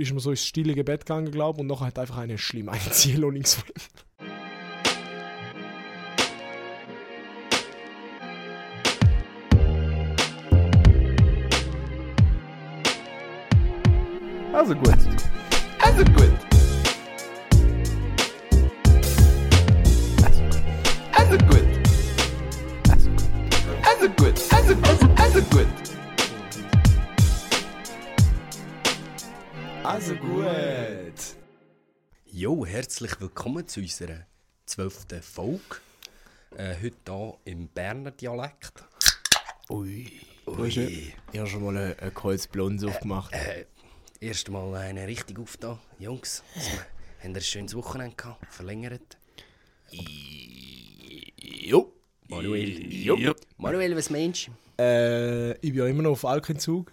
ist man so ins stille Bett gegangen, glaube und nachher hat einfach eine schlimm einziehen und Also gut. Also gut. Herzlich willkommen zu unserer zwölften Folge. Äh, heute hier im Berner Dialekt. Ui. Ui. Ich habe schon mal ein, ein Kreuz Blondes aufgemacht. Äh, erst mal eine richtig auf da, Jungs. Also, haben ein schönes Wochenende gehabt? Verlängert? Jo. Manuel. Jo. Manuel, was meinst du? Äh, ich bin ja immer noch auf Alkenzug.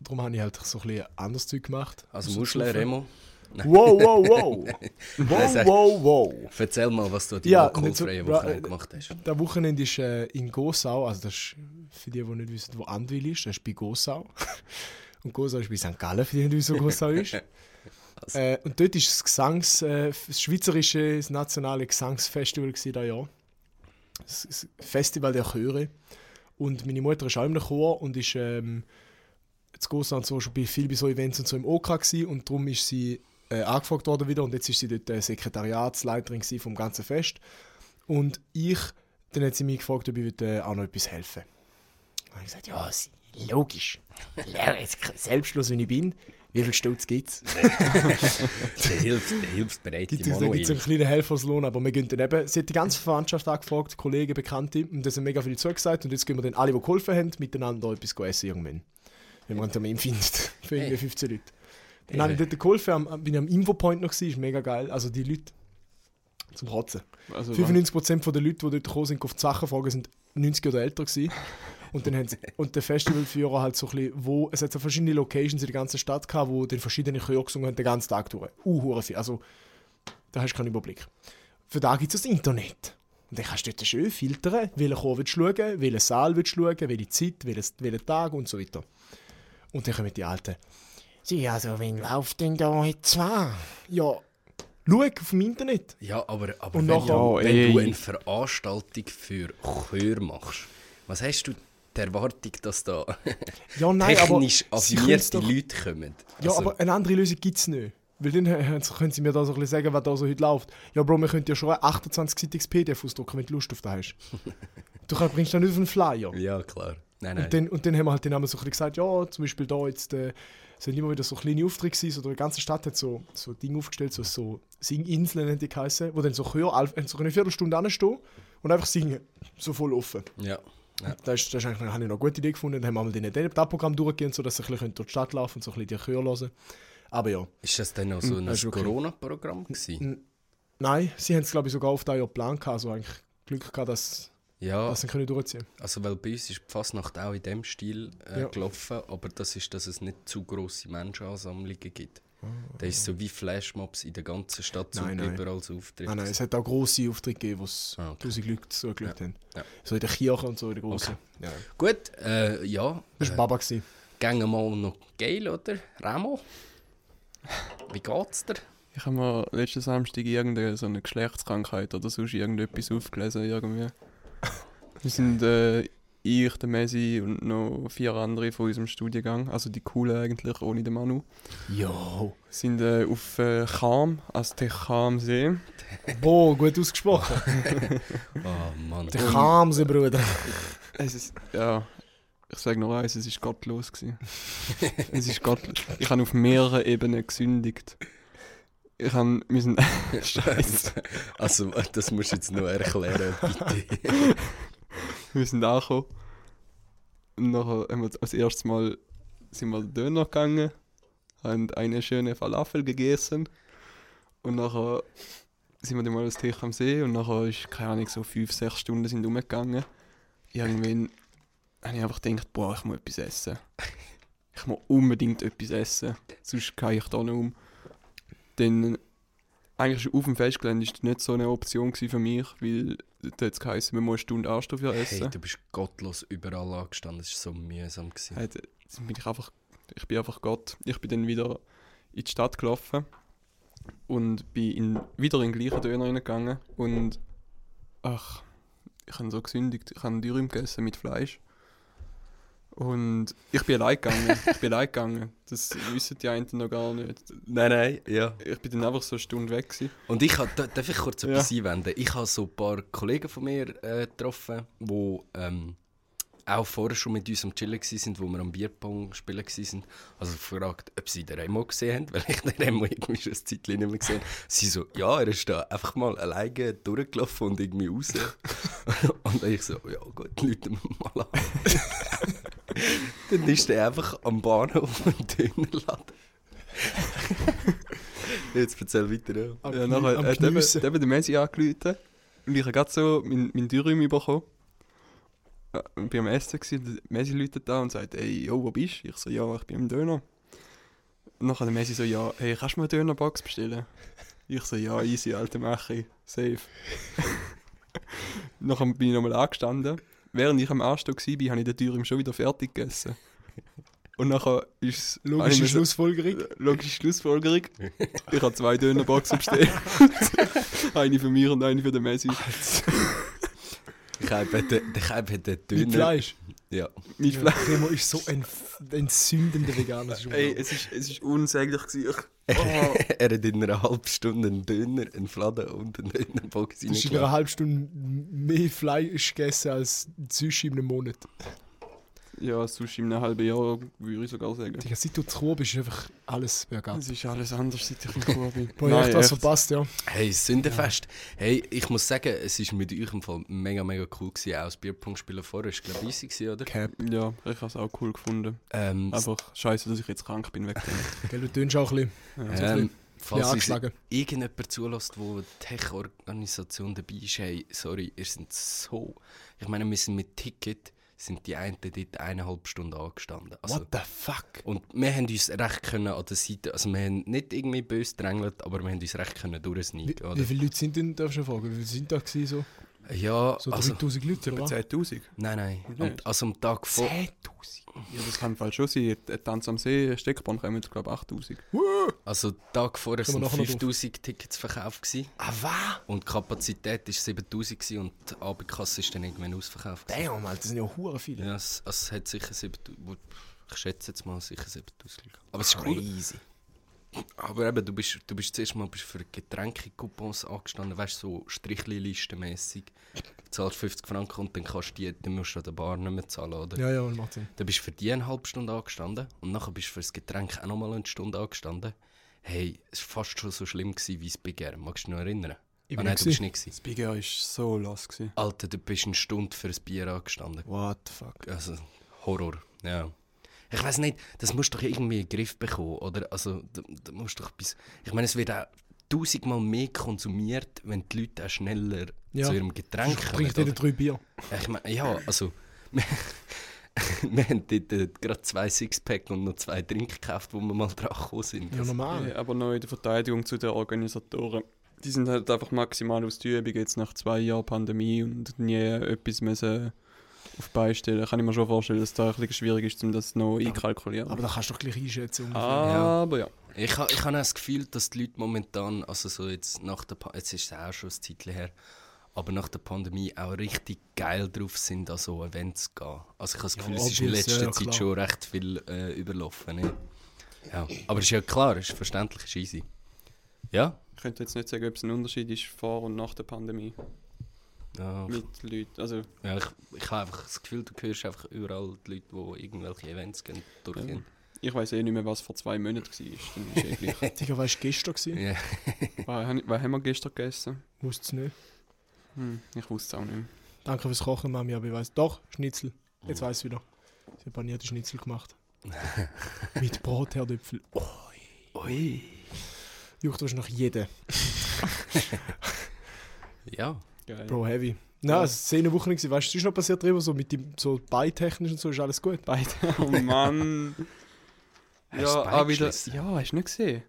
Darum habe ich halt so ein bisschen anderes Zeug gemacht. Also So Muschel, Saufen. Remo. Wow, wow, wow. wow, wow, wow. Erzähl mal, was du deinem Ja, alkoholfreien nicht so- Wochenende gemacht hast. Das Wochenende ist äh, in Gosau, also das ist für die, die nicht wissen, wo Andwil ist, das ist bei Gosau. Und Gosau ist bei St. Gallen, für die, die nicht wissen, wo Gosau ist. äh, und dort ist das, Gesangs, äh, das schweizerische, das nationale Gesangsfestival das Jahr. Das, Festival der Chöre. Und meine Mutter ist auch im Chor und ist ähm, zu Gosau und so schon bei, viel bei so Events und so im OK gewesen. Und darum ist sie äh, angefragt worden wieder und jetzt ist sie dort äh, Sekretariatsleiterin vom ganzen Fest. Und ich, dann hat sie mich gefragt, ob ich äh, auch noch etwas helfen Dann habe ich gesagt, ja, logisch. Selbstlos, wie ich bin. Wie viel Stutz gibt es? Der hilft, der hilfsbereite Gibt es einen Manuel. kleinen Helferslohn, aber wir gehen dann eben, sie hat die ganze Verwandtschaft angefragt, Kollegen, Bekannte, und das haben mega viele zugesagt und jetzt gehen wir dann alle, die geholfen haben, miteinander etwas essen irgendwann. Wenn man einen Termin findet, für irgendwie 15 Leute. Dann habe ich dort geholfen, am, bin ich am Infopoint noch gewesen, ist mega geil, also die Leute zum Kotzen. Also, 95% der Leute, die dort gekommen sind, auf die Sachen fragen, sind 90 oder älter gewesen. Und, dann haben sie, und der Festivalführer halt so ein bisschen, wo, es hat so verschiedene Locations in der ganzen Stadt gehabt, wo dann verschiedene Chöre gesungen haben, den ganzen Tag durch. Uh, viel. Also, da hast du keinen Überblick. Für da gibt es das Internet. Und dann kannst du dort schön filtern, welchen Chor willst du schauen, welchen Saal willst du schauen, welche Zeit, welches, welchen Tag und so weiter. Und dann kommen die Alten. Sie, also, wen läuft denn da jetzt an? Ja, schau auf dem Internet. Ja, aber, aber Und wenn, nachher- du, Ja, wenn ey. du eine Veranstaltung für Chör machst, was hast du die Erwartung, dass da Ja, nein, technisch aber sie affinierte doch- Leute kommen? Ja, Also, aber eine andere Lösung gibt es nicht. Weil dann äh, können sie mir da so ein bisschen sagen, was da so heute läuft. Ja, Bro, wir können ja schon ein 28-seitiges PDF ausdrucken, wenn du Lust auf das hast. du kannst- bringst dann nicht auf einen Flyer. Ja, klar. Nein, nein. Und dann, und dann haben wir halt den Namen so ein bisschen gesagt, ja, zum Beispiel da jetzt, äh, es sind immer wieder so kleine Aufträge gewesen, so die ganze Stadt hat so, so Dinge aufgestellt, so, so Singinseln haben die geheißen, wo dann so Chör all- so eine Viertelstunde anstehen und einfach singen, so voll offen. ja. ja. Das ist, das ist eigentlich, habe ich noch eine gute Idee gefunden. Dann haben wir mal den Tab-Programm durchgehen, sodass sie ein bisschen durch die Stadt laufen und so ein bisschen die Chöre hören. Aber ja, Ist das dann auch so ein ist okay. Corona-Programm gewesen? nein, sie haben es glaube ich sogar auf das Jahr geplant, gehabt, also eigentlich Glück gehabt, dass, Ja, dass sie können durchziehen also weil bei uns ist die Fasnacht auch in dem Stil äh, Ja. gelaufen, aber das ist, dass es nicht zu grosse Menschenansammlungen gibt. Ah, Da ist so wie Flashmobs in der ganzen Stadt so Nein, nein. überall so Auftritte. Nein, nein, es hat auch grosse Aufträge gegeben, wo es Ah, okay. tausend Leute zugeschaut haben. Ja. So in der Kirche und so in der grossen. Ja, ja. Gut, äh, ja. Das war Äh, Baba. Gewesen. Gehen wir mal noch geil, oder? Remo? Wie geht's dir? Ich habe mir letzten Samstag irgendeine so eine Geschlechtskrankheit oder sonst irgendetwas aufgelesen. Irgendwie. Wir sind äh, ich, der Messi und noch vier andere von unserem Studiengang, also die coolen eigentlich, ohne den Manu, Jo. sind äh, auf äh, Cham, also der Chamsee. Boah, gut ausgesprochen. Oh Mann. der Chamse, Bruder. Es ist, ja, ich sage noch eins, es ist gottlos gewesen. es ist gottlos. Ich habe auf mehreren Ebenen gesündigt. Ich habe, sind, Scheiße. Also, das musst du jetzt noch erklären, bitte. Wir sind angekommen. Und nachher haben wir als erstes Mal sind wir Döner gegangen, haben eine schöne Falafel gegessen. Und nachher sind wir dann mal als Tech am See und nachher ist, keine Ahnung, so fünf, sechs Stunden sind umgegangen. Irgendwann habe ich einfach gedacht, boah, ich muss etwas essen. Ich muss unbedingt etwas essen, sonst gehe ich da nicht um. Dann, eigentlich auf dem Festgelände das nicht so eine Option für mich, weil da hat es geheißen, man muss eine Stunde Anstoff essen. Hey, du bist gottlos überall angestanden, das war so mühsam. Gewesen. Hey, bin ich einfach, ich bin einfach Gott. Ich bin dann wieder in die Stadt gelaufen und bin in, wieder in den gleichen Döner reingegangen und ach, ich habe so gesündigt, ich habe Dürüm gegessen mit Fleisch. Und ich bin allein gegangen, ich bin allein gegangen. Das wissen die einen noch gar nicht. Nein, nein, ja. Ich bin dann einfach so eine Stunde weg gewesen. Und ich hab, da- darf ich kurz Ja. etwas einwenden? Ich habe so ein paar Kollegen von mir äh, getroffen, die ähm, auch vorher schon mit uns am Chillen waren, wo wir am Bierpong spielen waren. Also gefragt, ob sie den Remo gesehen haben, weil ich den Remo irgendwie schon ein Zeitchen nicht mehr gesehen habe. Sie so, ja, er ist da einfach mal alleine durchgelaufen und irgendwie raus. und ich so, ja gut, Leute mal an. Dann ist er einfach am Bahnhof im Dönerladen. Jetzt erzähl weiter. Ja. Am Ja, nachher am hat eben, hat eben der Messi angerufen und ich habe gerade so mein, mein Dürüm bekommen. Äh, Ich war am Essen gewesen, und der Messi läutet da und sagt, ey, yo, wo bist du? Ich so, ja, ich bin im Döner. Und nachher der Messi so, ja, hey, kannst du mir eine Dönerbox bestellen? Ich so, ja, easy, alte Mache, safe. nachher bin ich nochmal angestanden. Während ich am Anstehen war, habe ich den Dürüm schon wieder fertig gegessen. Und nachher ist es... Logische Schlussfolgerung. Logische Schlussfolgerung. Ich habe zwei Dönerboxen bestellt. eine für mich und eine für den Messi. Ich habe den, ich habe den Mit Döner. Fleisch. Ja. Mit Ja, Fleisch. Remo ist so ein entzündender Veganer. Ey, es ist, es ist unsäglich gewesen. Ich, oh, er hat in einer halben Stunde einen Döner, einen Fladen und einen Dönerbox Du hast in einer halben Stunde mehr Fleisch gegessen als Sushi in einem Monat. Ja, Sushi in einem halben Jahr, würde ich sogar sagen. Digga, seit du zu Chur bist, ist einfach alles bergab. Es ist alles anders, seit ich in Chur bin. Boah, ich hab das verpasst, ja. Hey, Sündenfest. Hey, ich muss sagen, es war mit euch im Fall mega, mega cool gewesen. Auch das Bierpunktspielen vorher war, glaube ich, easy, gewesen, oder? Cap. Ja, ich habe es auch cool gefunden. Ähm, Einfach scheiße, dass ich jetzt krank bin wegen dem. Gell, du tönst auch ein bisschen, Ja. ähm, ein falls angeschlagen. irgendjemand zulässt, wo Tech-Organisation dabei ist, hey, sorry, ihr seid so... Ich meine, wir sind mit Ticket, sind die einen dort eineinhalb Stunden angestanden. Also, What the fuck? Und wir haben uns recht können an der Seite, also wir haben nicht irgendwie böse gedrängelt, aber wir haben uns recht können Wie, durchsneaken, wie oder? viele Leute sind denn, darfst du fragen, wie viele sind da gewesen, so? Ja, So also, 3000 Leute, Etwa oder? 10'000. nein, nein. Und, also am Tag vor... 10'000? Ja, das kann im Fall schon sein. Tanz am See, Steckbahn kommen, glaube ich, 8000. Also Tag vorher noch 5000 Tickets verkauft gewesen. Ah, was? und die Kapazität war 7000 gewesen und die Abendkasse ist dann irgendwann ausverkauft. gewesen. Damn, Alter, das sind ja hure viele. Ja, es, also es hat sicher 7000, wo- ich schätze jetzt mal sicher 7000 Leute. Aber es ist cool. Crazy. Aber eben, du bist, du bist zuerst mal bist für Getränke-Coupons angestanden, weißt du, so Strichli-Listenmässig. Du zahlst 50 Franken und dann kannst du die, dann musst du an der Bar nicht mehr zahlen, oder? Ja, ja, macht Sinn. Dann bist du für die eine halbe Stunde angestanden und nachher bist du für das Getränk auch nochmal eine Stunde angestanden. Hey, es war fast schon so schlimm gewesen wie das Big Air. Magst du dich noch erinnern? Ich ah, bin nein, nicht du bist gewesen. nicht gewesen. Das Big Air war so los. Gewesen. Alter, du bist eine Stunde für ein Bier angestanden. What the fuck? Also, Horror, ja. Ich weiß nicht, das musst du doch irgendwie in den Griff bekommen, oder? Also, da, da musst du doch bis... Ich meine, es wird auch tausendmal mehr konsumiert, wenn die Leute auch schneller Ja. zu ihrem Getränk Ich kommen. dir oder? drei Bier. Ich meine, ja, also... wir haben dort äh, gerade zwei Sixpack und noch zwei Drinks gekauft, wo wir mal dran gekommen sind. Ja, normal. Ja, aber noch in der Verteidigung zu den Organisatoren. Die sind halt einfach maximal aus der Übung jetzt nach zwei Jahren Pandemie und nie etwas müssen auf die Beine stellen. Kann ich mir schon vorstellen, dass es da ein bisschen schwierig ist, um das noch einkalkulieren. Aber da kannst du doch gleich einschätzen. ungefähr. Aber ja. Ich, ha- ich habe auch das Gefühl, dass die Leute momentan, also so jetzt nach der pa jetzt ist es auch schon ein Zeitchen her, aber nach der Pandemie auch richtig geil drauf sind, an so Events zu gehen. Also ich habe das Gefühl, es ist in letzter ja, ja, Zeit klar. schon recht viel äh, überlaufen. Ne? Ja. Aber es ist ja klar, es ist verständlich, es ist easy. Ja? Ich könnte jetzt nicht sagen, ob es ein Unterschied ist vor und nach der Pandemie Ja, mit Leuten. Also, ja ich, ich habe einfach das Gefühl, du hörst einfach überall die Leute, die irgendwelche Events gehen, durchgehen. ich weiß eh nicht mehr, was vor zwei Monaten war. Digga, weißt du, gestern gewesen? Ja. was, haben- was haben wir gestern gegessen? Wusste es nicht. Hm, ich wusste es auch nicht mehr. Danke fürs Kochen, Mami, aber ich weiß. Doch, Schnitzel. Jetzt weiß ich wieder. Sie hat panierte Schnitzel gemacht. Mit Brotherdöpfel. Oh, Ui. juckt wahrscheinlich jeden. Ja. Geil. Bro, heavy. Nein, es war eine Woche. gewesen. Weißt du, was ist noch passiert drüber? So mit dem so beitechnisch und so ist alles gut. Beide. Oh Mann. Hast du ja, das auch wieder. Ja, hast du nicht gesehen?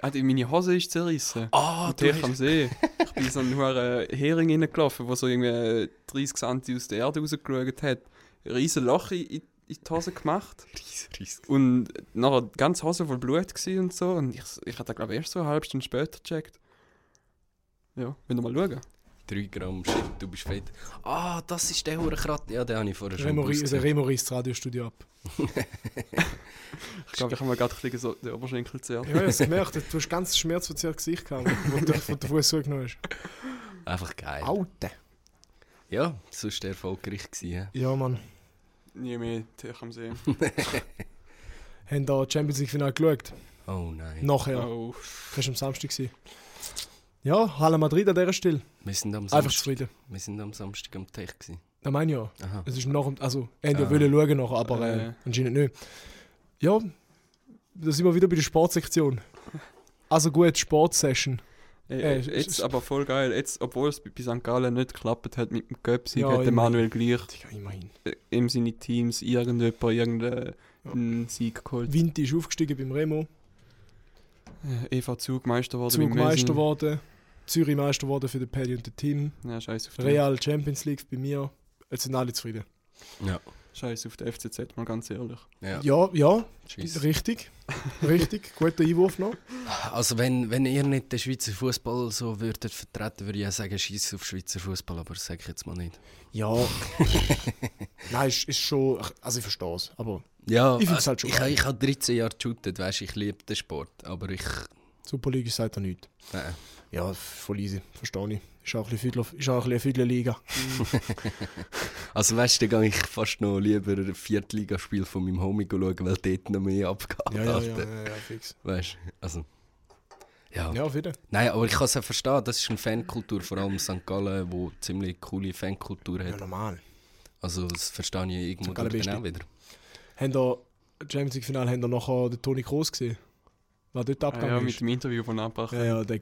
Ah, die- meine Hose ist zerrissen. Ah, Am du am. See. Ich bin in so einen hohen Hering reingelaufen, der so irgendwie 30 cm aus der Erde rausgeschaut hat. Ein riesen Loch in, in in die Hose gemacht. Riesen, riesen. Und nachher die ganze Hose voll Blut und so. Und ich, ich hatte glaube erst so eine halbe Stunde später gecheckt. Ja, wenn wir mal schauen. 3 Gramm, shit, du bist fett. Ah, das ist der Hurenkrat. Ja, den habe ich vorher schon Remo, ri- gewusst. der Remo reißt das Radiostudio ab. Ich glaube, ich habe mir gerade ein bisschen so den Oberschenkel zerrt. Ja, ich habe es gemerkt, du hast ganz schmerzverzerrtes Gesicht gehabt, wo du von der Fuß zugenommen hast. Einfach geil. Aute. Ja, sonst der erfolgreich gewesen. ja. Mann. Nie mehr Tech am See. Haben da Champions League Finale geschaut? Oh nein. Nachher. Oh. Das war am Samstag. gewesen. Ja, Halle Madrid an dieser Stelle. Wir sind am Einfach Samstag, zufrieden. wir sind am Samstag am Tech gewesen. Das meine ich ja. Aha. Es ist dem, also, Ende Ah. wollen schauen noch, aber äh, Äh. anscheinend nicht. Ja, da sind wir wieder bei der Sportsektion. Also gut, Sportsession. Ey, Äh, es- jetzt aber voll geil. Jetzt, obwohl es bei St. Gallen nicht geklappt hat mit dem Göpsi, Ja, hat der. Manuel gleich Ja, immerhin. äh, in seine Teams irgendjemand irgendeinen Sieg geholt. Vinti ist aufgestiegen beim Remo, Äh, EV Zug Meister geworden. Zug beim Messi. Meister geworden, Zürich Meister geworden für den Paddy und den Team, Ja, scheiß auf den. Real Champions League bei mir. Jetzt sind alle zufrieden. Ja. Scheiß auf den FCZ, mal ganz ehrlich. ja. Ja, ja, richtig. Richtig, guter Einwurf noch. Also wenn, wenn ihr nicht den Schweizer Fußball so würdet vertreten, würde ich ja sagen, schieß auf Schweizer Fußball, aber das sage ich jetzt mal nicht. Ja. Nein, ist, ist schon. Also ich verstehe es, aber Ja, Ich find's halt schon ich, ich habe 13 Jahre geshootet, weißt, ich liebe den Sport, aber ich... Super League sagt er nichts. Nein. Ja, voll easy, verstehe ich. Ist auch ein bisschen Viertel- ist auch ein bisschen eine Viertelliga. Also weißt du, dann gehe ich fast noch lieber ein Viertligaspiel von meinem Homie schauen, weil dort noch mehr abgeht. Ja, ja, ja, ja, ja, fix. Weißt du, also... Ja. Ja, wieder. Nein, aber ich kann es ja verstehen, das ist eine Fankultur, vor allem St. Gallen, wo ziemlich coole Fankultur Ja, hat. normal. Also das verstehe ich irgendwo auch wieder. Haben da Champions League Finale haben da nachher den Toni Kroos gesehen? Was dort Ah, abgegangen ja, ist? mit dem Interview von Abbach. Ja, ja, der,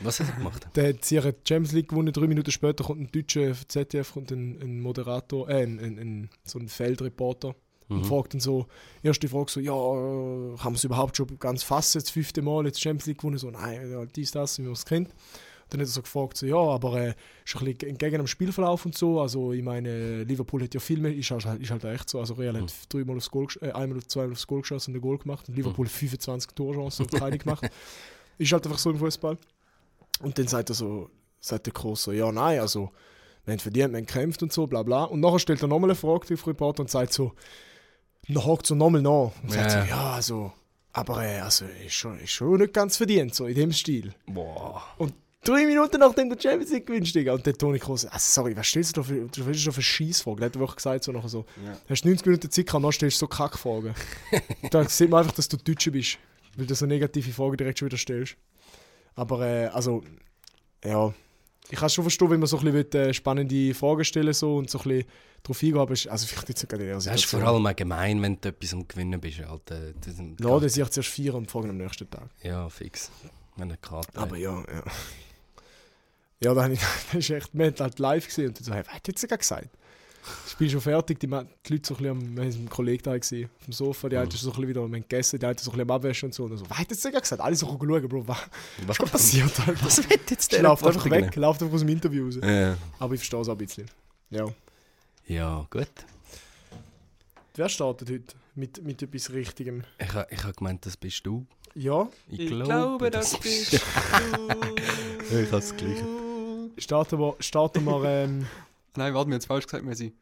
Was hat er gemacht? der hat sich die Champions League gewonnen, drei Minuten später kommt ein deutscher ZDF kommt ein, ein Moderator, äh, ein, ein, ein, so ein Feldreporter und Mhm. fragt dann so, erste Frage so, ja, äh, kann man es überhaupt schon ganz fassen, das fünfte Mal jetzt Champions League gewonnen? So, nein, ja, dies, das, wie man es kennt. Dann hat er so gefragt, so, ja, aber äh, ist ein bisschen entgegen dem Spielverlauf und so. Also ich meine, Liverpool hat ja viel mehr, ist halt, ist halt echt so. Also Real Mhm. hat dreimal aufs Goal, äh, einmal oder zweimal aufs Goal geschossen und ein Goal gemacht. Und Liverpool 25 Torchancen und keine gemacht. Ist halt einfach so im Fußball. Und dann sagt er so, sagt der Kroos so, ja, nein, also wir haben verdient, wir haben gekämpft und so, bla bla. Und nachher stellt er nochmal eine Frage auf den Reporter und sagt so, und dann hakt so nochmal nach und sagt so, ja, also, aber äh, also, ist schon, ist schon nicht ganz verdient, so in dem Stil. Boah. Drei Minuten nachdem du Champions League gewinnst, Digga. Und der Toni Kroos, also, sorry, was stellst du da für, du willst da für Scheissfragen? Der hat wirklich gesagt, so nachher so, Ja. hast 90 Minuten Zeit gehabt, dann stellst du so Kackfragen. da sieht man einfach, dass du Deutscher bist, weil du so negative Fragen direkt schon wieder stellst. Aber, äh, also, ja, ich kann schon verstehen, wenn man so ein bisschen will, äh, spannende Fragen stellen so und so ein bisschen drauf eingehen, aber ist- also vielleicht jetzt nicht gerade in der Das ist vor allem auch gemein, wenn du etwas am Gewinnen bist. Alter. Das, Ja, das sich zuerst feiern und fragen am nächsten Tag. ja, fix. Wenn eine Karte Aber ja, ja. Ja, da habe ich, ist echt, wir haben halt live gesehen und dann so, hey, was hat jetzt sogar gesagt? Spiel ist schon fertig, die, die Leute so ein bisschen am, wir Kollegen da gesehen, auf dem Sofa, die Mhm. so ein bisschen wieder, haben gegessen, die einen so ein bisschen am Abwäschen und so. Und dann so, was hat jetzt sogar gesagt? Alle so schauen, Bro, was, was was passiert? Alter? Was wird jetzt Der der läuft einfach weg, läuft einfach aus dem Interview raus. Ja. Aber ich verstehe es auch ein bisschen. Ja. ja, gut. Wer startet heute mit, mit etwas Richtigem? Ich habe ich ha gemeint, das bist du. Ja, Ich, glaube, das bist du. ich habe das Gleiche. Starten wir, starten wir ähm, Nein, warte, mir jetzt falsch gesagt, Messi.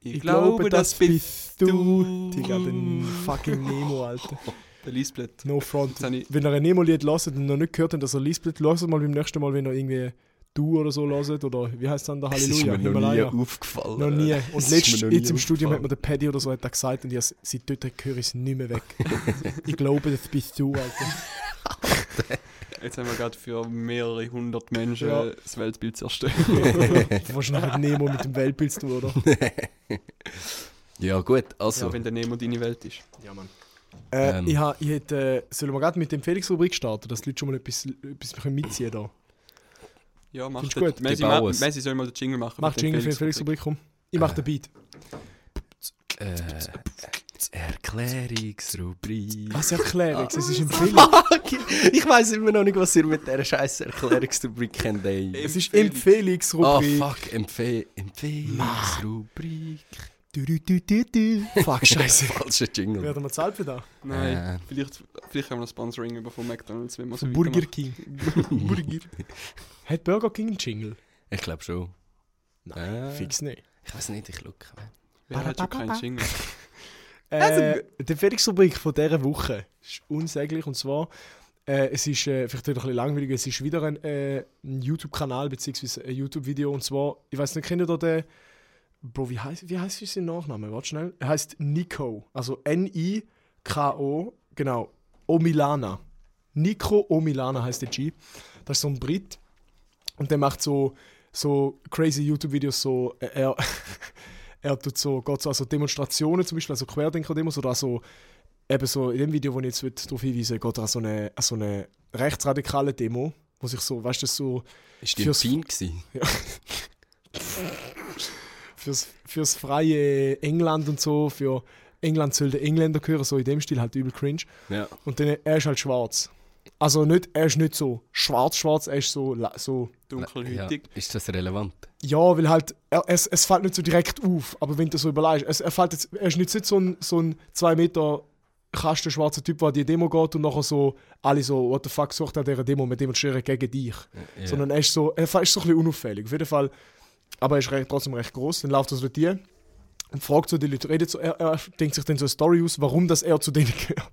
Ich, ich glaube, das bist du. Digga, den fucking Nemo, Alter. Der Lisbeth. No front. Wenn ihr ein Nemo-Lied hört und noch nicht gehört habt, dass ihr Lisbeth hört mal beim nächsten Mal, wenn ihr irgendwie Du oder so hört. Oder wie heißt es dann? Der Das ist Halleluja, mir noch nie aufgefallen. Noch nie. Und Das ist letzt, mir noch nie jetzt im Studium hat mir der Paddy oder so hat er gesagt und ich has- seitdem höre ich es nicht mehr weg. ich glaube, das bist du, Alter. Jetzt haben wir gerade für mehrere hundert Menschen Ja. das Weltbild zerstört. Nachher Nemo mit dem Weltbild zu tun, oder? Ja, gut, also. Ja, wenn der Nemo deine Welt ist. Ja, Mann. Äh, Ähm. ich ha, ich hätte, äh, sollen wir gerade mit dem Felix-Rubrik starten, dass die Leute schon mal etwas, etwas mitziehen können? Ja, mach Findest gut? Messi, ma, es. Messi soll mal den Jingle machen. Mach Jingle für den Felix-Rubrik. Komm. Ich mach Äh. den Beat. äh, Erklärungsrubrik. Was Erklärung? Es ist Empfehlung. Fuck! Ich weiß immer noch nicht, was ihr mit dieser scheiß Erklärungsrubrik kennt. ey. Es ist Ah, Empfehlungsrubrik. fuck, Empfe Empfehlungsrubrik. Du, du, du, du, du. Fuck, scheiße. Falscher Jingle. Werden wir zahlt für das? Nein, Äh. vielleicht, vielleicht haben wir ein Sponsoring über von McDonalds, wenn wir so Burger. King. Burger. Hat Burger King einen Jingle? Ich glaube schon. Nein, Äh. fix nicht. Ich weiß nicht, ich schaue. Wer hat schon keinen Jingle? Äh, die Felix-Rubrik von dieser Woche ist unsäglich. Und zwar, äh, es ist äh, vielleicht ein bisschen langweilig, es ist wieder ein, äh, ein YouTube-Kanal bzw. ein YouTube-Video. Und zwar, ich weiß nicht, kennt ihr den. Bro, wie heißt, wie heißt sein Nachname? Warte schnell. Er heißt Nico. Also N-I-K-O. Genau. Omilana. Nico Omilana heißt der G. Das ist so ein Brit. Und der macht so, so crazy YouTube-Videos. So, äh, er, er tut so, geht so also Demonstrationen zum Beispiel, also Querdenker-Demos oder also eben so in dem Video, wo ich jetzt darauf hinweise, geht er an so eine, an so eine rechtsradikale Demo, wo sich so, weißt du, so Ist die Fürs- im Pin gewesen? fürs, fürs freie England und so, für England soll der Engländer gehören, so in dem Stil halt übel cringe. Ja. Und dann, er ist halt schwarz. Also nicht, er ist nicht so schwarz-schwarz, er ist so, so ja. Dunkelhütig. Ist das relevant? Ja, weil halt, er, es, es fällt nicht so direkt auf, aber wenn du so überlegst, es, er, fällt jetzt, er ist nicht so ein, so ein 2 Meter Kasten schwarzer Typ, der an die Demo geht und nachher so alle so, what the fuck, sucht an dieser Demo, wir demonstrieren gegen dich. Ja. Sondern er ist so, er ist so ein bisschen unauffällig. Auf jeden Fall, aber er ist recht, trotzdem recht groß. Dann läuft er so dir und fragt so die Leute, redet so, er, er denkt sich dann so eine Story aus, warum das er zu denen gehört.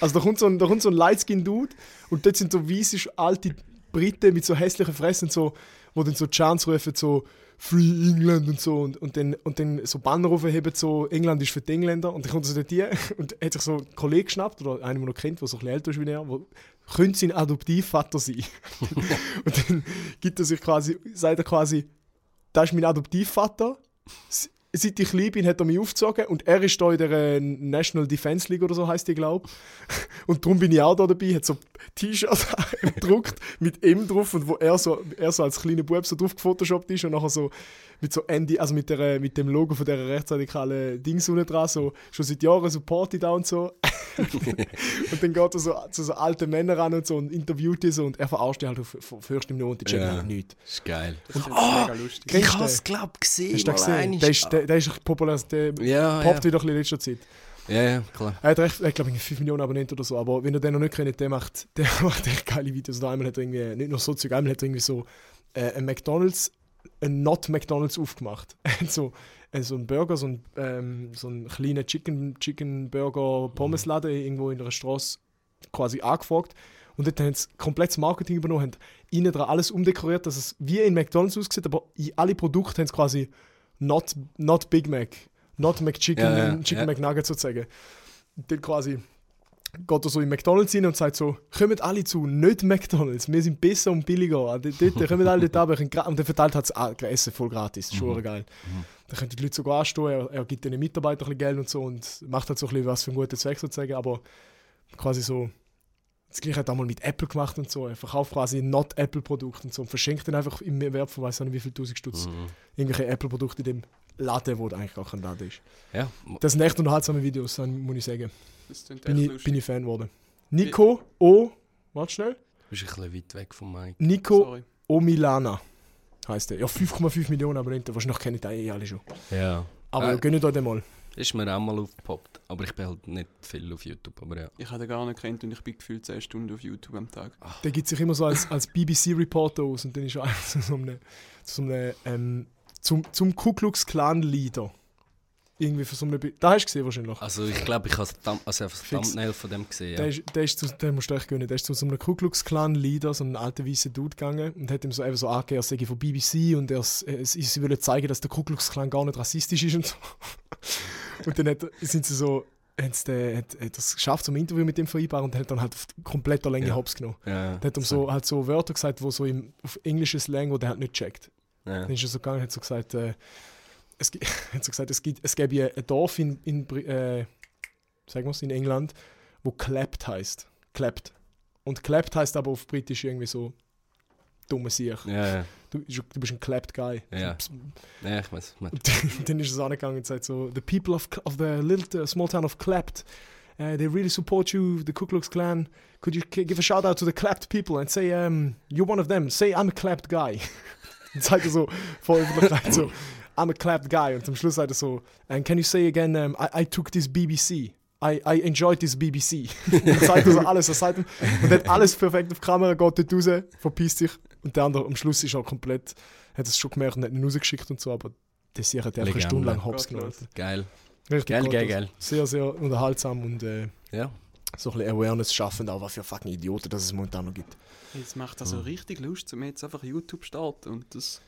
Also da kommt so ein, da kommt so ein Lightskin-Dude und dort sind so weiße, alte Briten mit so hässlichen Fressen, so, wo dann so Chants rufen, so Free England und so und, und, dann, und dann so Banner aufheben, so England ist für die Engländer und dann kommt so dort hier und hat sich so einen Kollegen geschnappt oder einen, den er noch kennt, der so ein bisschen älter ist wie er, wo, könnte sein Adoptivvater sein. und dann gibt er sich quasi, sagt er quasi, das ist mein Adoptivvater. Seit ich klein bin, hat er mich aufgezogen und er ist da in der äh, National Defense League oder so heißt die, glaube Und darum bin ich auch da dabei, hat so T-Shirt gedruckt mit ihm drauf und wo er so, er so als kleiner Bub so drauf gefotoshoppt ist und nachher so mit so Andy, also mit, der, mit dem Logo von der rechtsradikalen Dings unten dran, so schon seit Jahren supportet da und so. und dann geht er so zu so alten Männern ran und so und interviewt die so und er verarscht die halt auf, auf höchstem Niveau und die checken Ja. halt nichts. Ist geil. Das ist Ah! mega lustig. Ich glaube ich, gesehen. Hast du gesehen? Der ist, der, der ist populär, der ja, poppt wieder ein bisschen in letzter Zeit. Ja. ja, klar. Er hat recht, ich glaube, 5 Millionen Abonnenten oder so, aber wenn ihr den noch nicht kennt, der macht, der macht echt geile Videos. Da einmal hat er irgendwie, nicht nur so Zeug, einmal hat er irgendwie so äh, ein McDonalds, ein Not McDonalds aufgemacht. So, äh, so ein Burger, so ein, ähm, so ein kleiner Chicken, Chicken Burger Pommesladen irgendwo in einer Straße quasi angefragt. Und dort haben sie komplett das Marketing übernommen, haben innen dran alles umdekoriert, dass es wie in McDonalds aussieht, aber alle Produkte haben sie quasi not, not Big Mac, not McChicken, Ja, ja, Chicken ja. McNugget sozusagen. Dann quasi geht er so in McDonalds rein und sagt so, kommt alle zu, nicht McDonalds, wir sind besser und billiger. Dort, kommen alle dort runter, und dann verteilt hat es Essen voll gratis, schon Mhm. geil. Da können die Leute sogar anstehen, er, er gibt den Mitarbeitern ein bisschen Geld und so und macht halt so ein bisschen was für einen guten Zweck sozusagen, aber quasi so, das gleiche hat er mal mit Apple gemacht und so, er verkauft quasi ein Not-Apple-Produkt und so und verschenkt dann einfach im Wert von weiß nicht wie viel tausend Stutz Mhm. irgendwelche Apple-Produkte in dem Laden, wo eigentlich gar kein Laden ist. Ja, Das sind echt unterhaltsame Videos, dann muss ich sagen. Das klingt Bin echt ich, lustig. bin ich Fan geworden. Nico O. Warte schnell. du bist ein bisschen weit weg vom Mike. Nico Sorry. O. Milana heißt er. Ja, 5,5 Millionen Abonnenten. Wahrscheinlich kennen die eh alle schon. Ja. Aber Äh. gönnt euch den mal. Ist mir auch mal aufgepoppt. Aber ich bin halt nicht viel auf YouTube. Aber ja. Ich habe den gar nicht kennt und ich bin gefühlt 10 Stunden auf YouTube am Tag. Der gibt sich immer so als, als BBC-Reporter aus und dann ist er einfach zu so einem, zu so einem ähm, zum, zum Ku Klux Klan Leader. Irgendwie für so eine. Bi- Da hast du gesehen wahrscheinlich. Also ich glaube, ich habe das also das. Thumbnail von dem gesehen. Der, Ja. ist, der, ist zu, den musst du echt gönnen. Der ist zu so einem Ku Klux Klan Leader, so einem alten weißen Dude gegangen und hat ihm so, eben so angegeben, er sei von BBC und er, äh, sie wollen zeigen, dass der Ku Klux Klan gar nicht rassistisch ist und so. und dann hat, sind sie so, haben sie den, hat, hat es geschafft, ein Interview mit dem vereinbaren und hat dann halt auf kompletter Länge Ja. Hops genommen. Ja, Der hat ihm so, halt so Wörter gesagt, wo so im, auf englisches Slang, wo der halt nicht checkt. Ja. Dann ist er so gegangen und hat so gesagt, äh, es, hat so gesagt, es, gibt, es gäbe ein Dorf in, in, äh, sagen in England, wo Clapped heißt. Clapped. Und Clapped heißt aber auf Britisch irgendwie so dumme Sieg. Ja. Du, du bist ein Clapped Guy. Ja. ja, ich weiß. Dann ist es angegangen und sagt so, the people of, of the little uh, small town of Clapped, uh, they really support you, the Ku Klux Klan. Could you give a shout out to the Clapped people and say, um, you're one of them. Say I'm a Clapped guy. und sagt er so vor Öffentlichkeit so, I'm a clapped guy. Und zum Schluss sagt er so, and can you say again, um, I, I took this BBC. I, I enjoyed this BBC. und dann sagt er so alles, er sagt ihm, und hat alles perfekt auf die Kamera, geht dort raus, verpisst sich. Und der andere am Schluss ist auch komplett, hat es schon gemerkt und hat ihn rausgeschickt und so, aber das hier hat er einfach eine. Stunde lang hops genommen. Geil. Richtig Geil, geil, geil. Sehr, sehr unterhaltsam und äh, Ja. So ein bisschen Awareness schaffend, auch was für fucking Idioten das es momentan noch gibt. Es macht also richtig Lust, um jetzt einfach YouTube starten und das.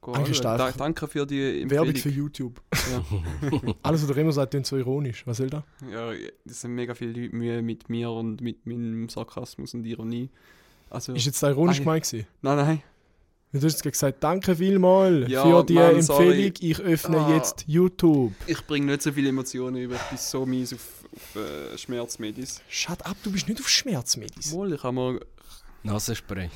Da, Danke für die Werbung Empfehlung. für YouTube. Ja. Alles, was der immer sagt, klingt so ironisch. Was soll da? Ja, es sind mega viele Leute Mühe mit mir und mit meinem Sarkasmus und Ironie. Also, Ist jetzt da ironisch Ei. gemeint gewesen? nein, nein. Du hast jetzt gesagt, danke vielmals Ja, für die Mann, Empfehlung. sorry. Ich öffne Ah. jetzt YouTube. Ich bringe nicht so viele Emotionen über. Ich bin so mies auf, auf äh, Schmerzmedis. Shut up, du bist nicht auf Schmerzmedis. Mal, ich habe mal Nasenspray.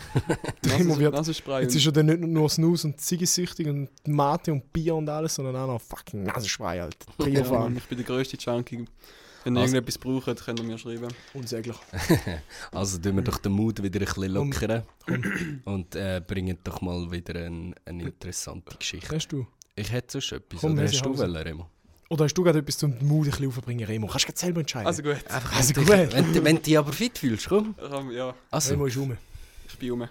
Wird- Nasenspray. Jetzt ist er dann nicht nur Snus und Ziggy-süchtig und Mate und Bier und alles, sondern auch noch fucking Nasenspray, Alter. ja, ich bin der grösste Junkie. Wenn ihr Also- irgendetwas braucht, könnt ihr mir schreiben. Unsäglich. Also tun wir doch den Mut wieder ein bisschen lockern und äh, bringen doch mal wieder ein, eine interessante Geschichte. Hast du? Ich hätte sonst etwas. Komm, Oder hast du wollen, Remo? Oder hast du gerade etwas zum Mut ein bisschen aufbringen, Remo? Kannst du selber entscheiden. Also gut. Einfach, Also wenn, gut. du, wenn, du- wenn du dich aber fit fühlst, komm. Ähm, ja, Also, Remo ist rum. ich bin rum.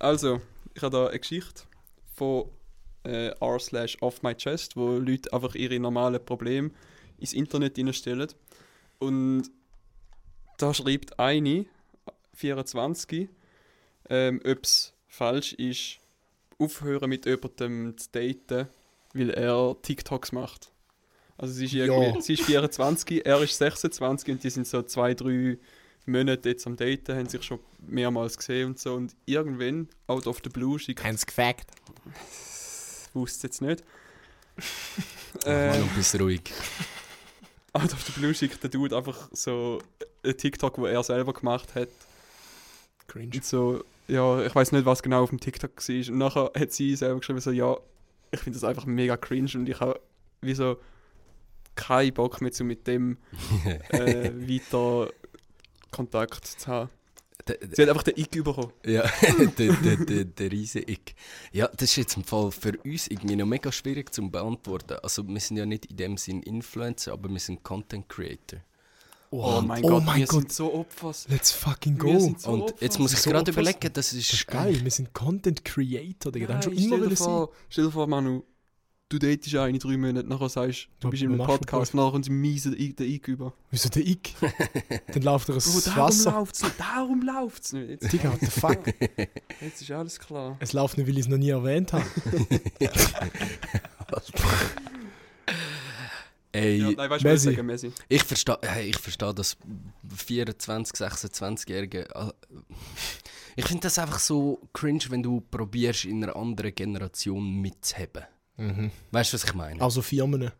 Also, ich habe da eine Geschichte von äh, r slash off my chest, wo Leute einfach ihre normalen Probleme ins Internet hineinstellen. Und da schreibt eine, 24, ähm, ob es falsch ist, aufhören mit jemandem zu daten, weil er TikToks macht. Also sie ist, irgendwie, Ja. sie ist 24, er ist 26 und die sind so zwei, drei Monate jetzt am Daten, haben sich schon mehrmals gesehen und so. Und irgendwann, out of the blue, schickt, Haben sie gefackt? wusste es jetzt nicht. äh, noch ein bisschen ruhig. out of the blue schickt der Dude einfach so ein TikTok, wo er selber gemacht hat. Cringe. Und so, ja, ich weiß nicht, was genau auf dem TikTok war. Und nachher hat sie selber geschrieben, so, ja, ich finde das einfach mega cringe und ich habe wie so keinen Bock mehr, so mit dem äh, weiter Kontakt zu haben. Der- Sie hat einfach den Ick bekommen. Ja, der, der, der, der riese Ick. Ja, das ist jetzt im Fall für uns irgendwie noch mega schwierig zu beantworten. Also wir sind ja nicht in dem Sinn Influencer, aber wir sind Content Creator. Oh, mein oh Gott, mein wir Gott. sind so Opfers. Let's fucking Wir go. sind so Und Opfer. jetzt muss ich So gerade überlegen, das ist, Das ist geil, wir sind Content Creator, Digga. Nein, schon immer vor, stell dir vor, Manu, du datest eine drei Monate, nachher sagst du, Was- bist in einem Podcast, nachher kommt sie miese den Ick- über. Wieso der Ick? Dann läuft er Bro, ins darum Wasser. läuft's nicht, darum läuft's nicht. Jetzt, Digga, what the fuck? jetzt ist alles klar. Es läuft nicht, weil ich es noch nie erwähnt habe. Ey, Ja, nein, weißt du, was ich Messi. sagen, Messi? ich verstehe hey, ich versteh das 24, 26-Jährige. äh, Ich finde das einfach so cringe, wenn du probierst, in einer anderen Generation mitzuheben. Mhm. Weißt du, was ich meine? Also Firmen. Ja,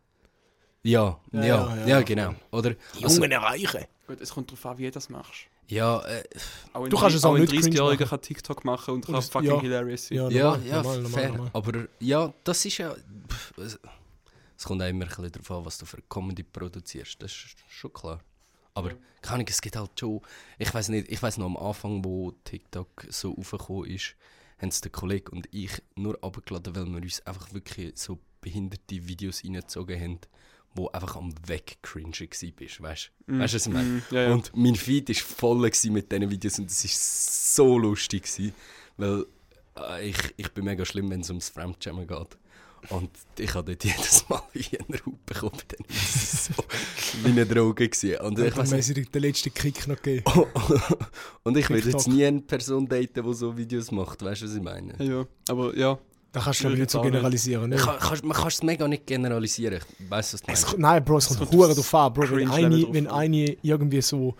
Ja, ja, ja, ja, ja. genau. Oder? Die Also, Jungen erreichen. Gut, es kommt darauf an, wie du das machst. ja, äh, Auch Du kannst es auch nicht 30-Jähriger machen. kann TikTok machen und Und kann fucking ja. hilarious sein. Ja, ja, normal, ja, normal, normal, fair. normal. Aber ja, das ist ja. pff, Es kommt auch immer ein bisschen darauf an, was du für Comedy produzierst. Das ist schon klar. Aber keine Ahnung, es gibt halt schon. Ich weiß nicht, ich weiß noch am Anfang, wo TikTok so aufgekommen ist, haben es der Kollege und ich nur abgeladen, weil wir uns einfach wirklich so behinderte Videos reingezogen haben, wo einfach am Weg cringe war. Weißt du, weißt du, was ich meine? Mm, ja, ja. Und mein Feed war voll mit diesen Videos und es war so lustig. Gewesen, weil äh, ich, ich bin mega schlimm, wenn es ums Fremdschämen geht. Und ich habe dort jedes Mal wie eine Haut bekommen bei diesen Videos. So wie eine Droge. Gewesen. Und ich Dann nicht, sie den letzten Kick noch gegeben. und ich würde jetzt nie eine Person daten, die so Videos macht. Weißt du, was ich meine? ja. Aber ja, Da kannst du aber nicht so auch nicht. generalisieren. Ne? Kann, kannst, man kann es mega nicht generalisieren. Ich weiss, was du Es, meinst. nein, Bro, es Es kommt kommt hure aufs drauf an, Bro. Wenn eine, wenn eine irgendwie so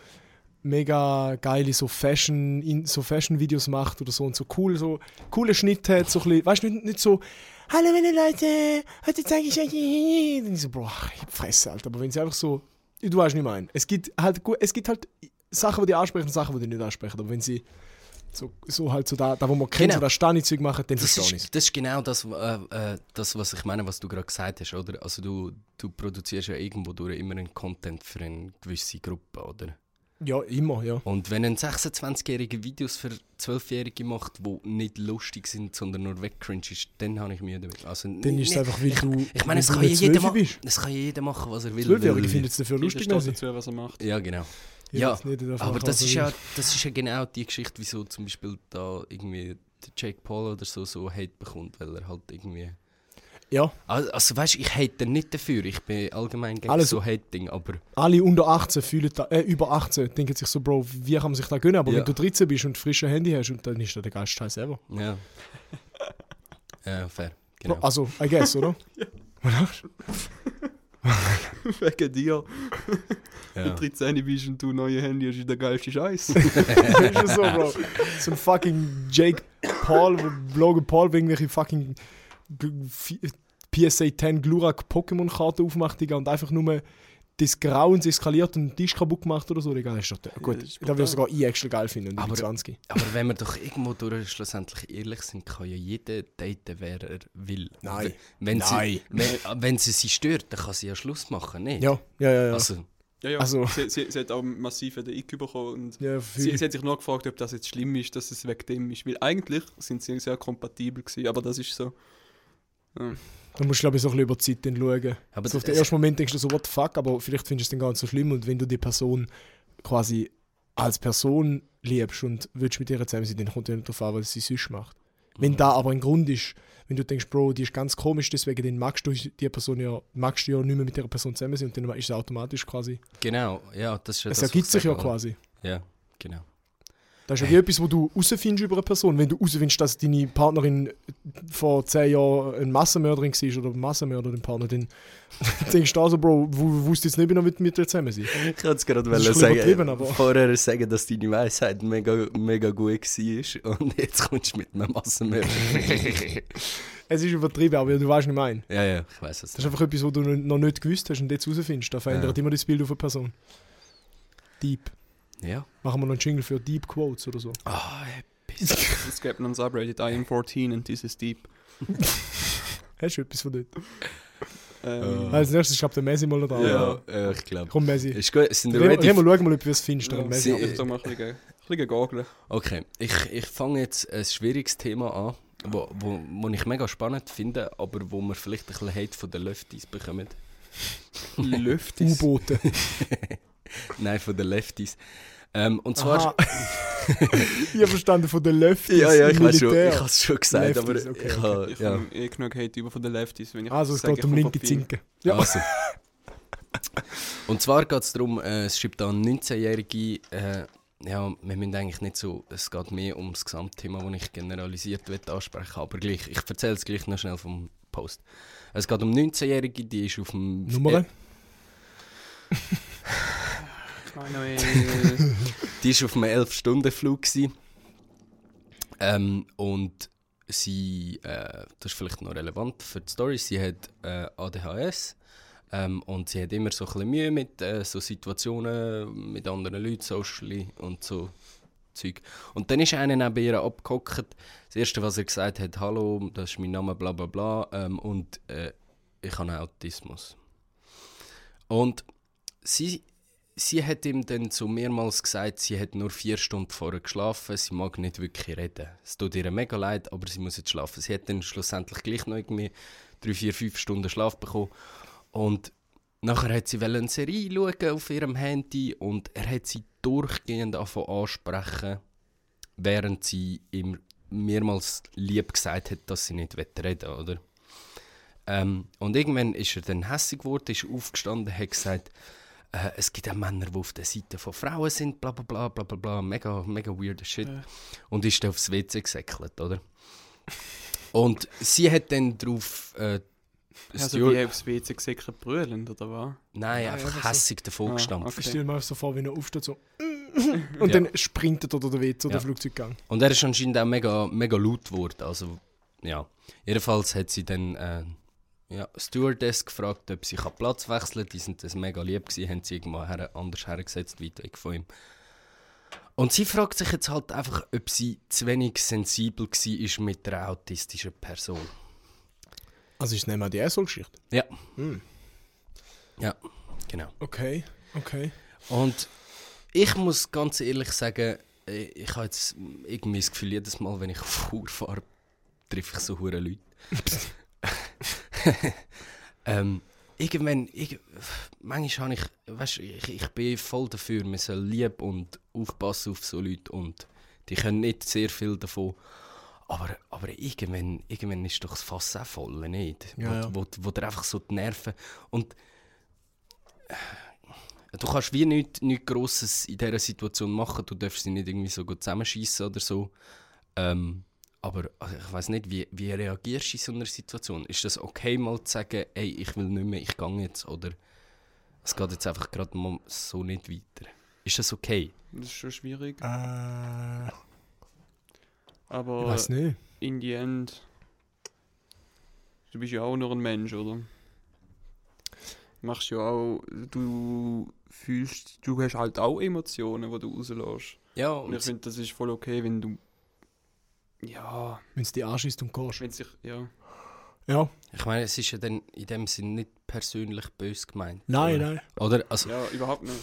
mega geile so Fashion, in, so Fashion-Videos macht oder so und so cool, so coole Schnitt hat, so ein bisschen, weißt du, nicht, nicht so Hallo meine Leute, heute zeige ich euch. Dann ich so, Bro, ich hab Fresse, Alter. Aber wenn sie einfach so, du weißt nicht mein. Es gibt halt, es gibt halt Sachen, die die ansprechen und Sachen, die die nicht ansprechen. Aber wenn sie so, so halt so da, da wo man kennt, Genau. so das Stani-Zeug machen, dann Das verstehe ich das ist genau das, äh, äh, das, was ich meine, was du gerade gesagt hast, oder? Also du, du produzierst ja irgendwo durch immer einen Content für eine gewisse Gruppe, oder? Ja, immer, ja. Und wenn ein 26-Jähriger Videos für 12-Jährige macht, die nicht lustig sind, sondern nur wegcringe ist, dann habe ich Mühe damit. Also, Dann ist es einfach, weil du, Ich meine, es kann, jeder 12 ma- bist. es kann ja jeder machen, was er will. Zwölfjährige weil- finden es dafür Jeder lustig, sie. dazu, was er macht. Ja, genau. Jeder Ja, nicht Aber das ist, ja, das ist ja genau die Geschichte, wieso zum Beispiel da irgendwie der Jake Paul oder so so Hate bekommt, weil er halt irgendwie... Ja, Also, also weißt du, ich hate nicht dafür, ich bin allgemein gegen Alles- so Hating, aber alle unter 18 fühlen da, äh, über 18 denken sich so, Bro, wie kann man sich da gönnen? Aber Ja. wenn du 13 bist und frisches Handy hast, und dann ist das der geilste Scheiß ever. ja. ja, fair, genau. Also, I guess, oder? Wegen dir. Wenn Ja. du 13 bist und du neue Handy hast, ist der geilste Scheiß. ist ja so, Bro. So ein fucking Jake Paul, wo Logan Paul wegen irgendwelche fucking PSA 10 Glurak Pokémon-Karte aufmacht, Digga, und einfach nur des Grauens eskaliert und den Tisch kaputt gemacht oder so, Digga. Das ist doch, gut, das ist da würde ich sogar ich extra geil finden, Aber- 20. Aber wenn wir doch irgendwo durch schlussendlich ehrlich sind, kann ja jeder daten, wer er will. Nein. Wenn Nein. Sie, wenn, wenn sie sie stört, dann kann sie ja Schluss machen, nicht? Ja, ja, ja. ja. Also, Ja, ja. Also- Sie, sie, sie hat auch massiv den Ick bekommen und ja sie, sie hat sich nur gefragt, ob das jetzt schlimm ist, dass es wegen dem ist. Weil eigentlich sind sie sehr kompatibel gewesen, aber das ist so. Ja. da musst du, glaube ich, so ein bisschen über die Zeit dann schauen. aber so auf den ersten Moment denkst du so, what the fuck, aber vielleicht findest du es dann gar nicht so schlimm und wenn du die Person quasi als Person liebst und willst mit ihr zusammen sein, dann kommt ja nicht darauf an, was sie sonst macht. Wenn da aber ein Grund ist, wenn du denkst, Bro, die ist ganz komisch, deswegen dann magst du die Person ja, magst du ja nicht mehr mit der Person zusammen sein und dann ist es automatisch quasi. Genau, ja, das ist ja Es ergibt ich sich ja quasi. Ja, genau. Das ist ja wie etwas, wo du herausfindest über eine Person. Wenn du herausfindest, dass deine Partnerin vor 10 Jahren ein Massenmörderin war oder ein Massenmörder, dein Partner, dann denkst du also, Bro, du wusstest jetzt nicht mehr mit, mit dir zusammen sein. Ich wollte es gerade aber- vorher sagen, dass deine Weisheit mega, mega gut war und jetzt kommst du mit einem Massenmörder. Es ist übertrieben, aber du weißt, was ich meine. ja, ja, ich weiß es. Das ist einfach etwas, was du noch nicht gewusst hast und jetzt herausfindest. Da verändert Ja. immer das Bild auf eine Person. Deep. Ja. Machen wir noch einen Jingle für Deep Quotes oder so. Ah, Es gibt noch ein Subreddit, I am 14 and this is deep. Hast du etwas von dort? Ähm, Als nächstes schreibt der Messi mal noch da. ja, ja, ich glaube. Komm, Messi. Ist gut, sind wir ready? wir schauen mal, ob wir es findest. ja, Messi. ich da mal ein bisschen, ein bisschen. Okay, ich, ich fange jetzt ein schwieriges Thema an, wo, wo, wo ich mega spannend finde, aber wo wir vielleicht ein bisschen Hate von den Lefties bekommen. Lüftis. U-Boote. Nein, von den Lefties. Ähm, und zwar... Ich habe verstanden von den Lefties. Ja, ja, ich weiß schon, ich habe es schon gesagt, Lefties, aber okay, ich okay. habe... Ich Ja. habe eh genug Hate über von den Lefties, wenn ich Also, es sage, geht um linke Zinken. Ja. Also. Und zwar geht es darum, äh, es schreibt da ein 19-Jährige, äh, ja, wir müssen eigentlich nicht so, es geht mehr um das Gesamtthema, das ich generalisiert will ansprechen aber gleich, ich erzähle es gleich noch schnell vom Post. Es geht um 19-Jährige, die ist auf dem... Nummer? Die war auf einem 11-Stunden-Flug. gsi. Ähm, und sie, äh, das ist vielleicht noch relevant für die Story, sie hat äh, ADHS. Ähm, und sie hat immer so ein Mühe mit äh, so Situationen mit anderen Leuten, Social und so Zeug. Und dann ist einer neben ihr abgehockt. Das erste, was er gesagt hat, «Hallo, das ist mein Name, bla bla bla, ähm, und äh, ich habe Autismus.» Und sie, sie hat ihm dann so mehrmals gesagt, sie hat nur vier Stunden vorher geschlafen, sie mag nicht wirklich reden. Es tut ihr mega leid, aber sie muss jetzt schlafen. Sie hat dann schlussendlich gleich noch irgendwie drei, vier, fünf Stunden Schlaf bekommen. Und nachher hat sie eine Serie schauen auf ihrem Handy und er hat sie durchgehend angefangen ansprechen, während sie ihm mehrmals lieb gesagt hat, dass sie nicht reden will, oder? Ähm, und irgendwann ist er dann hässig geworden, ist aufgestanden, hat gesagt, äh, es gibt auch Männer, die auf der Seite von Frauen sind, bla bla bla bla bla bla, mega, mega weirder Shit. Ja. Und ist dann aufs WC gesäckelt, oder? Und sie hat dann darauf... Äh, also Steward- wie aufs WC gesickert brüllend, oder was? Nein, Ja, einfach so. hässig davor Ah, gestampft. okay. Ich stelle mir so vor, wie er aufsteht, so. Und Ja. dann sprintet er oder WC oder Ja. Flugzeuggang. Und er ist anscheinend auch mega, mega laut geworden. Also, ja. Jedenfalls hat sie dann äh, ja, Stewardess gefragt, ob sie Platz wechseln kann. Die sind das mega lieb gewesen, haben sie irgendwo her, anders hergesetzt, weit weg von ihm. Und sie fragt sich jetzt halt einfach, ob sie zu wenig sensibel war mit einer autistischen Person. Also ist es nicht mal die Asshole-Geschichte. Ja. Hm. Ja, genau. Okay, okay. Und Ich muss ganz ehrlich sagen, ich habe jetzt irgendwie das Gefühl, jedes Mal, wenn ich auf Chur fahre, treffe ich so hure Leute. ähm, irgendwann, irg manchmal habe ich, weißt, ich, ich bin voll dafür, man soll lieb und aufpassen auf so Leute und die können nicht sehr viel davon. Aber, aber irgendwann, irgendwann ist doch das Fass auch voll, nicht? Ja, wo, ja. Wo, wo dir einfach so die Nerven... Und äh, du kannst wie nichts, nichts Grosses in dieser Situation machen. Du darfst sie nicht irgendwie so gut zusammenschießen oder so. Ähm, aber also ich weiß nicht, wie, wie reagierst du in so einer Situation? Ist das okay, mal zu sagen, ey, ich will nicht mehr, ich gehe jetzt? Oder es geht jetzt einfach gerade mal so nicht weiter? Ist das okay? Das ist schon schwierig. Äh, ich Aber weiß nicht. in the end. Du bist ja auch nur ein Mensch, oder? Du machst ja auch. Du fühlst. Du hast halt auch Emotionen, die du rauslässt. Ja, Und ich finde, das ist voll okay, wenn du. Ja, Wenn es dich anschießt und gehst. wenn sich. Ja. Ja, Ich meine, es ist ja dann in dem Sinn nicht persönlich bös gemeint. nein, oder? nein. Oder? Also, Ja, überhaupt nicht.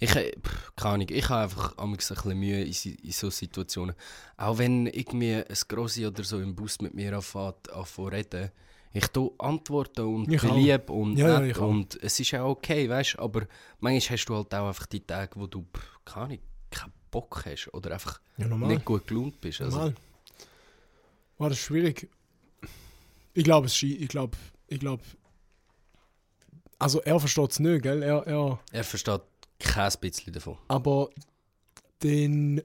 ich, äh, pff, keine Ahnung, ich habe einfach ein bisschen Mühe in, in so Situationen. Auch wenn irgendwie ein Grossi oder so im Bus mit mir anfängt, anfängt reden, ich tue antworten und Ich lieb und Ja, ja, nett ich auch. und es ist auch okay, weißt du, aber manchmal hast du halt auch einfach die Tage, wo du, pff, keine Ahnung, Bock hast oder einfach Ja, nicht gut gelaunt bist. Also, Normal. War das schwierig? Ich glaube, es. Ich glaube, ich glaube. Also, er versteht es nicht, gell? Er, er, er versteht kein bisschen davon. aber den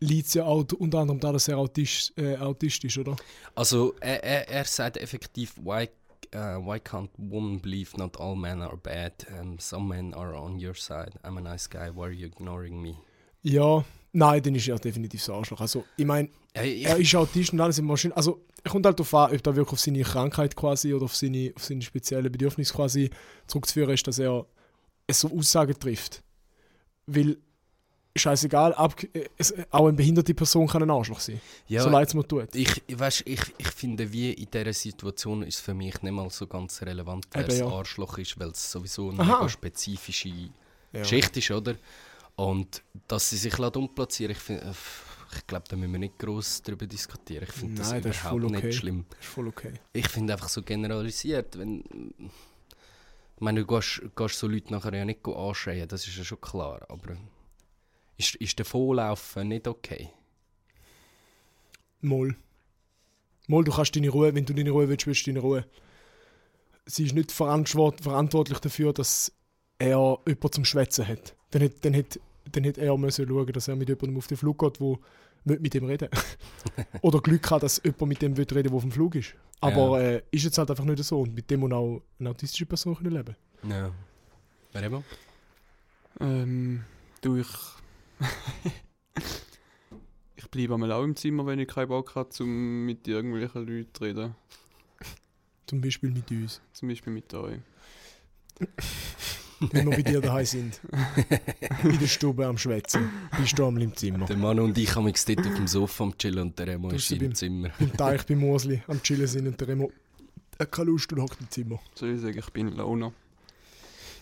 liegt es ja auch unter anderem daran, dass er autistisch, äh, autistisch oder? Also er, er, er sagt effektiv, why, uh, why can't one believe not all men are bad? Um, some men are on your side. I'm a nice guy. Why are you ignoring me? Ja, nein, dann ist er definitiv so Arschloch. Also, ich meine, Hey, er ist Autist und alles im Maschinen. Also, er kommt halt darauf an, ob da wirklich auf seine Krankheit quasi oder auf seine, auf seine speziellen Bedürfnisse quasi zurückzuführen ist, dass er es so Aussagen trifft. Weil, scheißegal, ab, es, auch eine behinderte Person kann ein Arschloch sein. ja, so leid es mir tut. ich, weißt, ich, ich finde, wie in dieser Situation ist für mich nicht mal so ganz relevant, wer Eben, das ja. Arschloch ist, weil es sowieso eine spezifische Ja. Geschichte ist, oder? Und dass sie sich umplatzieren ich, find- äh, ich glaube, da müssen wir nicht gross darüber diskutieren. Ich finde das das überhaupt okay. nicht schlimm. Das ist voll okay. Ich finde einfach so generalisiert, wenn... Ich meine, du gehst, gehst so Leute nachher ja nicht anschreien, das ist ja schon klar, aber... Ist, ist der Volllaufen nicht okay? Moll. Moll, du kannst deine Ruhe, wenn du deine Ruhe willst, willst du deine Ruhe. Sie ist nicht verantwort verantwortlich dafür, dass er jemanden zum Schwätzen hat. Dann hätte dann hätte, dann hätte er müssen schauen, dass er mit jemandem auf den Flug geht, der nicht mit ihm reden Oder Glück hat, dass jemand mit dem will reden der auf dem Flug ist. Aber äh, ist jetzt halt einfach nicht so. Und mit dem muss auch eine autistische Person können leben Ja. Remo? Ähm, du, ich. ich bleibe einmal auch im Zimmer, wenn ich keinen Bock habe, um mit irgendwelchen Leuten zu reden. Zum Beispiel mit uns. Zum Beispiel mit euch. Wenn wir bei dir daheim sind. In der Stube am Schwätzen. Bist du einmal im Zimmer. Der Mann und ich haben mich dort auf dem Sofa am Chillen und der Remo ist im beim- Zimmer. Beim Teich bei Mosli am Chillen sind und der Remo. Hat keine Lust und hockt im Zimmer. Soll ich sagen, ich bin Loner?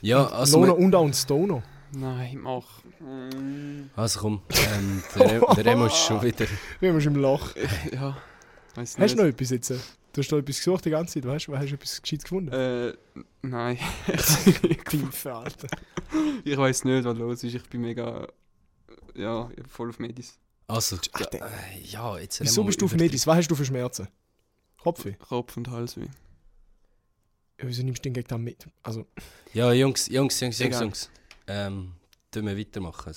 Ja, also... Loner und auch ein Stoner. Nein, mach. Mm, Also komm, ähm, der, Re der Remo ist schon wieder... Remo ist im Loch. Ja, weiß nicht. Hast du noch etwas jetzt? Du hast da etwas gesucht die ganze Zeit, weißt du? Hast du etwas Gescheites gefunden? Äh, nein. Pfeife, Alter. ich weiß nicht, was los ist. Ich bin mega. Ja, voll auf Medis. Also, Ach, äh, ja jetzt Wieso bist du auf Medis? Was hast du für Schmerzen? Kopfweh? Kopf und Halsweh. Ja, wieso nimmst du den gegen das mit? Also, Ja, Jungs, Jungs, Jungs, Jungs. Jungs. Ähm, tun wir weitermachen.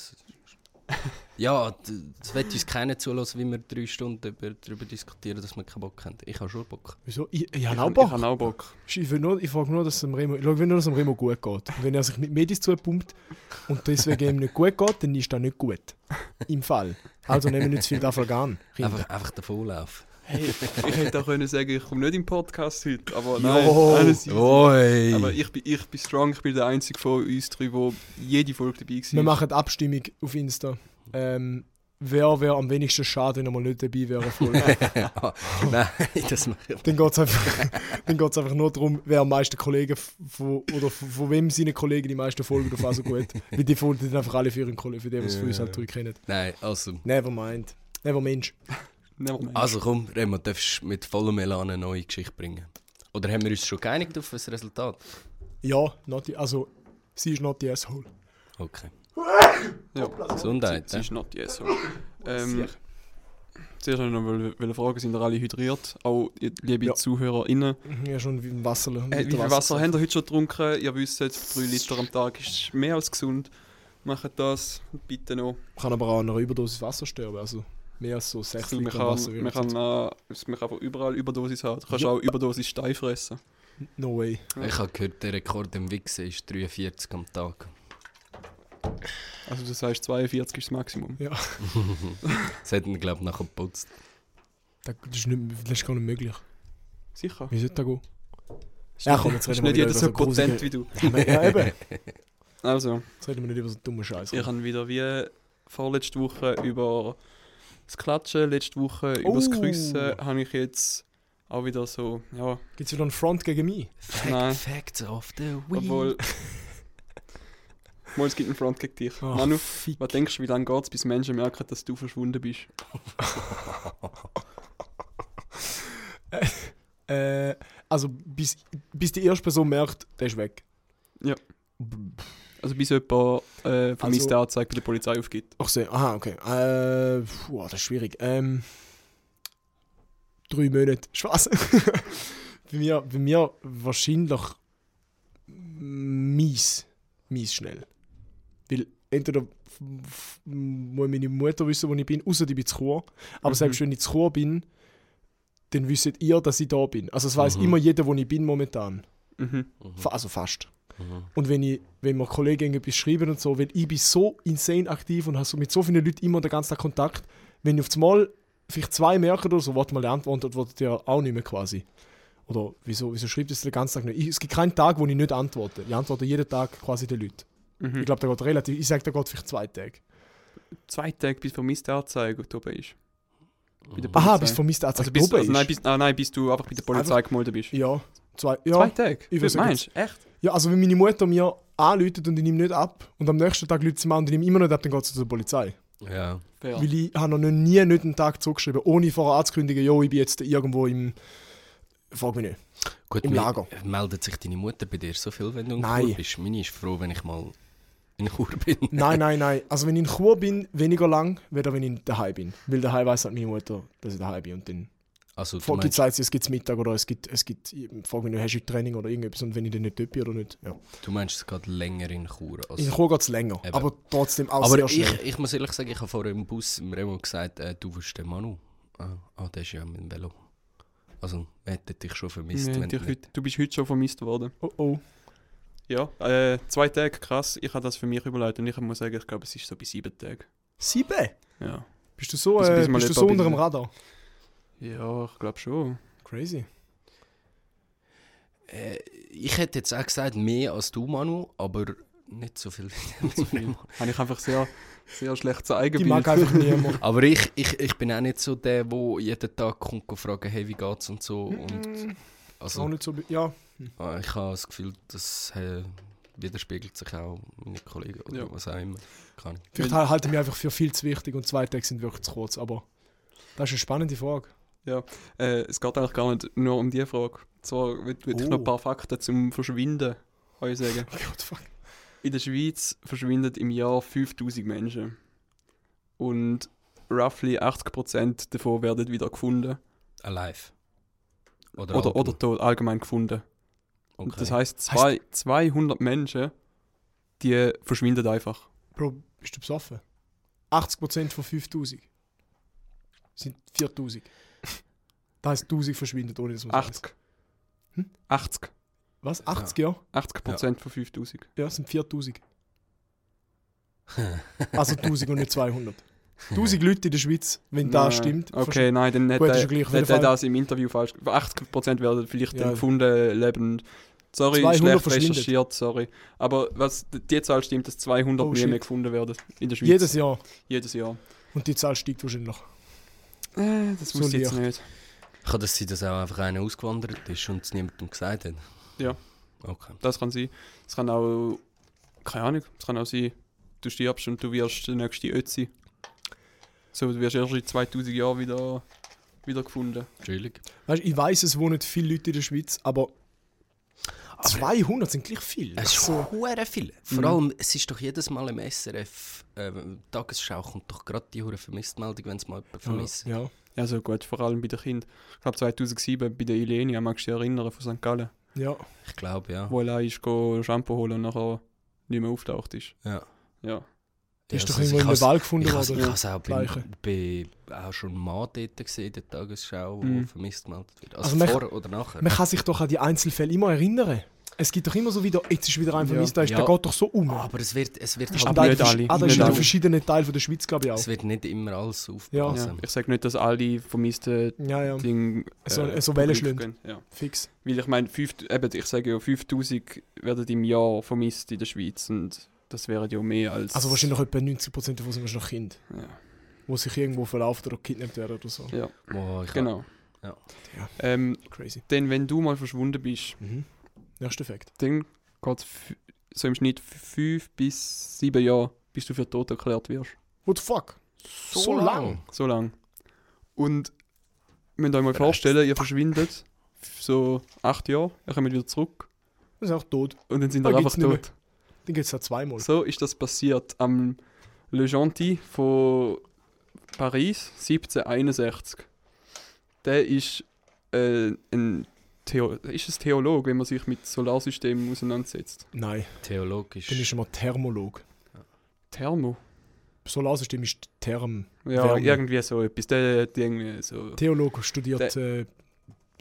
Ja, d- es wird uns keiner zulassen, wie wir drei Stunden über, darüber diskutieren, dass wir keinen Bock haben. Ich habe schon Bock. wieso? Ich, ich, habe ich auch hab- Bock. Ich habe auch Bock. Ich, will nur, ich frage nur, dass es dem Remo, ich schaue, wenn nur, dass es dem Remo gut geht. Und wenn er sich mit Medis zupumpt und deswegen ihm nicht gut geht, dann ist das nicht gut. Im Fall. Also nehmen wir nicht zu viel davon an. Einfach, einfach der Volllauf. Hey, ich hätte auch können sagen, ich komme nicht im Podcast heute, aber Jo. nein, easy. Oi! Aber ich bin, ich bin strong, ich bin der Einzige von uns drei, der jede Folge dabei war. Wir machen Abstimmung auf Insta. Ähm, wer wäre am wenigsten schade, wenn er mal nicht dabei wäre. Nein, das mache ich. dann geht es einfach, dann geht's einfach nur darum, wer am meisten Kollegen von, oder von, von wem seine Kollegen die meisten Folgen davon so gut. Weil die folgen dann einfach alle für ihren Kollegen, für die, was für uns halt drei kennen. Nein, also. Never mind. Never Mensch. Nevermind. Also komm, Remo, du darfst mit vollem Elan eine neue Geschichte bringen. Oder haben wir uns schon geeinigt auf das Resultat? Ja, not die, also sie ist not the asshole. Okay. ja. Gesundheit. Sie ne? ist not yes. so. Ähm, zuerst noch wollte ich fragen, sind ihr alle hydriert? Auch liebe Ja. ZuhörerInnen. Ja, schon wie ein Wasser. Äh, wie viel Wasser habt ihr heute schon getrunken? Ihr wisst, 3 Liter am Tag ist mehr als gesund. Macht das bitte noch. Kann aber auch an einer Überdosis Wasser sterben. Also mehr als so 6 Also man, Liter Wasser. kann, man, kann, man kann einfach überall Überdosis haben. Du kannst Ja. auch Überdosis Stein fressen. No way. Ich habe gehört, der Rekord im Wichsen ist 43 am Tag. Also das heißt 42 ist das Maximum. Ja. Das hat ihn, glaube ich, nachher geputzt. Das ist, nicht, das ist gar nicht möglich. Sicher. Wie sollte das gehen? Ja, komm, jetzt reden wir nicht jeder so potent wie du. Ja, eben. Also, Jetzt reden wir nicht über so dumme Scheiße. ich habe wieder wie vorletzte Woche über das Klatschen, letzte Woche über das Oh. Grüssen, habe ich jetzt auch wieder so, ja, Gibt es wieder einen Front gegen mich? Nein. Facts of the week. obwohl... Mal, es gibt einen Front gegen dich. Ach, Manu, fick. was denkst du, wie lange geht es, bis Menschen merken, dass du verschwunden bist? Äh, also bis, bis die erste Person merkt, der ist weg. Ja. Also bis jemand äh, vermisste Also- Anzeige bei der Polizei aufgibt. Ach so, aha, okay. Äh, puh, das ist schwierig. Ähm, drei Monate. Spaß. bei, mir, bei mir wahrscheinlich mies. Mies schnell. Weil entweder muss meine Mutter wissen, wo ich bin, außer ich bin zu Chur. Aber Mhm. selbst wenn ich zu Chur bin, dann wisst ihr, dass ich da bin. Also es weiß Mhm. immer jeder, wo ich bin momentan. Mhm. Also fast. Mhm. Und wenn, ich, wenn mir Kollegen etwas schreiben und so, weil ich bin so insane aktiv und habe so mit so vielen Leuten immer den ganzen Tag Kontakt, wenn ich auf einmal vielleicht zwei merke oder so, warte mal, der antwortet, antwortet ja auch nicht mehr quasi. Oder wieso, wieso schreibt es den ganzen Tag nicht? Ich, es gibt keinen Tag, wo ich nicht antworte. Ich antworte jeden Tag quasi den Leuten. Mhm. Ich glaube, da geht relativ, ich sage, da geht vielleicht zwei Tage. Zwei Tage bis vermisste Anzeige oben ist. Aha, bis vermisst der Also Anzeige bis, oben also nein, bis, ah, nein, bis du einfach bei der Polizei gemeldet bist. Ja, zwei, ja. Zwei Tage? Ich Was meinst du? Echt? Ja, also wenn meine Mutter mir anläutet und ich nehme nicht ab und am nächsten Tag läutet sie mir an und ich nehme immer nicht ab, dann geht sie zur Polizei. Ja. Fair. Weil ich habe noch nie nicht einen Tag zurückgeschrieben, ohne vorher anzukündigen, jo, ich bin jetzt irgendwo im. Frag mich nicht. Gut, Im Lager. Meldet sich deine Mutter bei dir so viel, wenn du in Nein. Chur bist? Meine ist froh, wenn ich mal in Chur bin. Nein, nein, nein. Also wenn ich in Chur bin, weniger lang, weder wenn ich daheim bin. Weil daheim weiß halt meine Mutter, dass ich daheim bin. Und dann Also, du gibt meinst, es sagt, es gibt Mittag oder es gibt, es gibt, frag mich nicht, hast du Training oder irgendetwas und wenn ich dann nicht dort bin oder nicht. Ja. du meinst, es geht länger in Chur. Als In Chur geht es länger, Eben. aber trotzdem auch Aber sehr ich, ich muss ehrlich sagen, ich habe vorher im Bus im Remo gesagt, äh, du wirst den Manu. Ah, ah, der ist ja mit dem Velo. Also, man hätte dich schon vermisst. Nee, wenn dich du heute, du bist heute schon vermisst worden. Oh oh. Ja, äh, zwei Tage, krass. Ich habe das für mich überlegt und ich muss sagen, ich glaube, es ist so bei sieben Tagen. Sieben? Ja, Bist du so, Bis- äh, bist du so unter dem Radar? Ja ich glaube schon. Crazy. Äh, ich hätte jetzt auch gesagt, mehr als du, Manu, aber nicht so viel wie du, Remo. Habe ich einfach sehr, sehr schlechtes Die Eigenbild. mag einfach niemand. Aber ich, ich, ich bin auch nicht so der, der jeden Tag kommt und fragen, hey, wie geht's und so. Und Mm, Auch also, nicht so. Ja, äh, ich habe das Gefühl, das äh, widerspiegelt sich auch meine Kollegen oder Ja. was auch immer. Kann ich. vielleicht Weil- halte ich mich einfach für viel zu wichtig und zwei Tage sind wirklich zu kurz. Aber das ist eine spannende Frage. Äh, es geht eigentlich gar nicht nur um die Frage. Zwar will, will ich noch ein Oh. paar Fakten zum Verschwinden euch sagen. What the fuck? In der Schweiz verschwinden im Jahr 5000 Menschen. Und roughly 80% davon werden wieder gefunden. Alive. Oder, Oder, oder tot, allgemein gefunden. Okay. Das heißt, zwei, 200 Menschen, die verschwinden einfach. Bro, bist du besoffen? 80% von 5000 sind 4000. Das heißt, 1000 verschwindet ohne dass man es weiß. 80. Hm? 80. Was? 80, ja? 80% von 5000. Ja, es sind 4000. Also 1000 und nicht 200. 1000 Leute in der Schweiz, wenn das Nein. stimmt. Okay, nein, dann hätte ja gleich, auf er das im Interview falsch. 80% werden vielleicht Ja. gefunden, lebend. Sorry, 200 schlecht recherchiert, sorry. Aber was, die Zahl stimmt, dass 200 Oh, shit. mehr gefunden werden in der Schweiz. Jedes Jahr. Jedes Jahr. Und die Zahl steigt wahrscheinlich noch. Äh, das So muss ich jetzt nicht. Kann das sein, dass auch einfach einer ausgewandert ist und es niemandem gesagt hat? Ja. Okay. Das kann sein. Es kann auch, keine Ahnung, es kann auch sein, du stirbst und du wirst der nächste Ötzi. So, du wirst erst in 2000 Jahren wieder, wieder gefunden. Chillig. Weißt, ich weiß, es wohnen viele Leute in der Schweiz, aber, 200 sind gleich viel. Es ist so, hure viel. Vor allem, es ist doch jedes Mal im SRF äh, Tagesschau kommt doch gerade die hure Vermisstmeldung, wenn es mal jemand vermisst. ja, Ja, so gut, vor allem bei den Kindern. Ich glaube 2007 bei der Ilenia, magst du dich erinnern, von St. Gallen, ja. Ich glaube, ja. wo allein ist go Shampoo holen und nachher nicht mehr auftaucht ist. ja. Ja. Die ist Ja, doch also irgendwo ich in der has- Wald gefunden Ich habe worden. es auch bei, bei auch schon mal dort gesehen, der Tagesschau, wo Mhm. vermisst gemeldet wird. Also Also, man- vor oder nachher. Man kann sich doch an die Einzelfälle immer erinnern. Es gibt doch immer so wieder, jetzt ist wieder ein Ja. vermisst, der, ist, Ja. geht doch so um. aber es wird, es wird ist halt ein nicht Teil, alle. Ah, das ist in verschiedenen Teilen von der Schweiz, glaube ich auch. es wird nicht immer alles Ja. ja. aufpassen. Ich sage nicht, dass alle vermissten Ja, ja, Dinge So- so Wellen schlagen. Ja. fix. Weil ich meine, fünf- eben, ich sage ja, 5000 werden im Jahr vermisst in der Schweiz und das wären ja mehr als... Also wahrscheinlich etwa 90% davon sind wahrscheinlich Kinder, Ja, die sich irgendwo verlaufen oder gekidnappt werden oder so. ja Boah, ich genau. Ja. Ja. Ähm, Crazy. denn wenn du mal verschwunden bist, Mhm. Nächster Fakt. dann geht es so im Schnitt fünf bis sieben Jahre, bis du für tot erklärt wirst. What the fuck? So, So lang. lang? So lang. Und müsst euch mal vorstellen, ihr verschwindet so acht Jahre, ihr kommt wieder zurück Das ist auch tot. und dann sind ihr einfach tot. Den gibt es ja zweimal. So ist das passiert am Le Gentil von Paris 1761. Der ist äh, ein Theo ist ein Theolog, wenn man sich mit Solarsystemen auseinandersetzt. Nein, Theologisch. dann ist mal Thermolog. Thermo? Solarsystem ist Therm. Ja, Wärme. irgendwie so etwas. Der hat irgendwie so. Theolog studiert äh,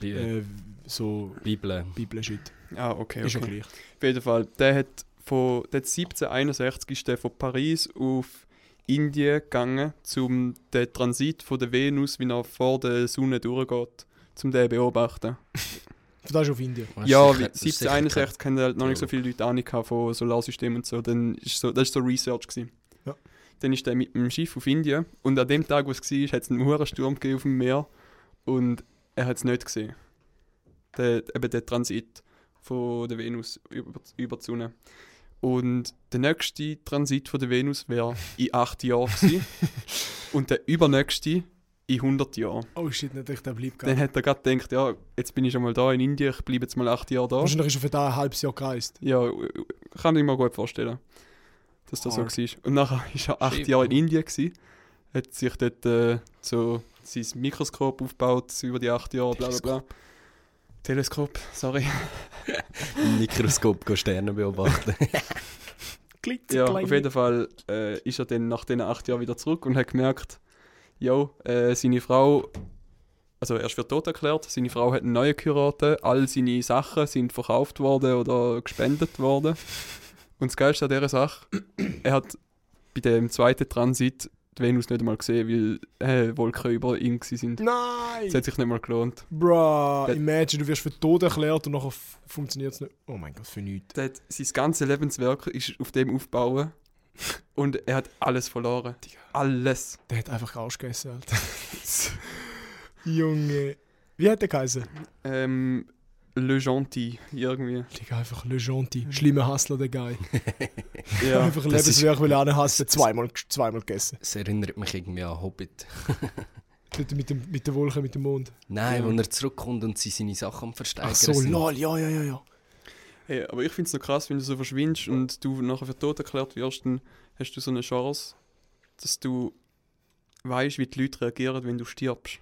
Bi äh, so Bibel. Bibel-Shit. Ah, okay, Ist ja okay. gleich. Auf jeden Fall, der hat von der hat 1761 ist der von Paris auf Indien gegangen, um den Transit von der Venus, wie er vor der Sonne durchgeht, zum den beobachten. Das ist auf Indien. Ja, sicher- wie das ist sicher 1761 haben halt noch nicht so viele Leute Ahnung von Solarsystemen und so. Dann ist so, das war so Research. Gewesen. Ja. Dann ist er mit dem Schiff auf Indien und an dem Tag, wo es war, hat es einen hohen Sturm gegeben auf dem Meer und er hat es nicht gesehen. Der, eben der Transit von der Venus über, über die Sonne. Und der nächste Transit von der Venus wäre in acht Jahren gewesen. und der übernächste in 100 Jahren. Oh shit, natürlich, der bleibt Dann gar hat er gerade gedacht, ja, jetzt bin ich schon mal da in Indien, ich bleibe jetzt mal acht Jahre da. Wahrscheinlich ist er für da ein halbes Jahr gereist. Ja, kann ich mir gut vorstellen, dass das Hard. so war. Und nachher war er acht. Jahre in Indien, gewesen, hat sich dort äh, so sein Mikroskop aufgebaut über die acht Jahre, bla bla bla. Teleskop, sorry. Mikroskop gehen Sterne beobachten. Klick, Ja, klein. auf jeden Fall äh, ist er dann nach diesen acht Jahren wieder zurück und hat gemerkt, jo, äh, seine Frau, also er ist für tot erklärt, seine Frau hat einen neuen geheiratet, all seine Sachen sind verkauft worden oder gespendet worden. Und das Geilste an dieser Sache, er hat bei dem zweiten Transit die Venus nicht einmal gesehen, weil äh, Wolken über ihm sind. Nein! Es hat sich nicht mal gelohnt. Bruh, imagine, du wirst für tot erklärt und nachher funktioniert es nicht. Oh mein Gott, für nichts. Sein ganzes Lebenswerk ist auf dem aufbauen und er hat alles verloren. Alles. Der hat einfach Arsch gegessen, Alter. Junge. Wie hat der geheißen? Ähm, Le Gentil, irgendwie. Digga, einfach Le Gentil. Schlimmer Hustler, der Guy. Ja. einfach ein das Lebenswerk, weil er hassen. Zweimal, zweimal gegessen. Es erinnert mich irgendwie an Hobbit. Mit, dem, mit der Wolke, mit dem Mond. Nein, Ja. wo er zurückkommt und sie seine Sachen am Versteigern Ach so, lol, ja, ja, ja, ja. Hey, aber ich finde es noch krass, wenn du so verschwindest und du nachher für tot erklärt wirst, dann hast du so eine Chance, dass du weißt, wie die Leute reagieren, wenn du stirbst.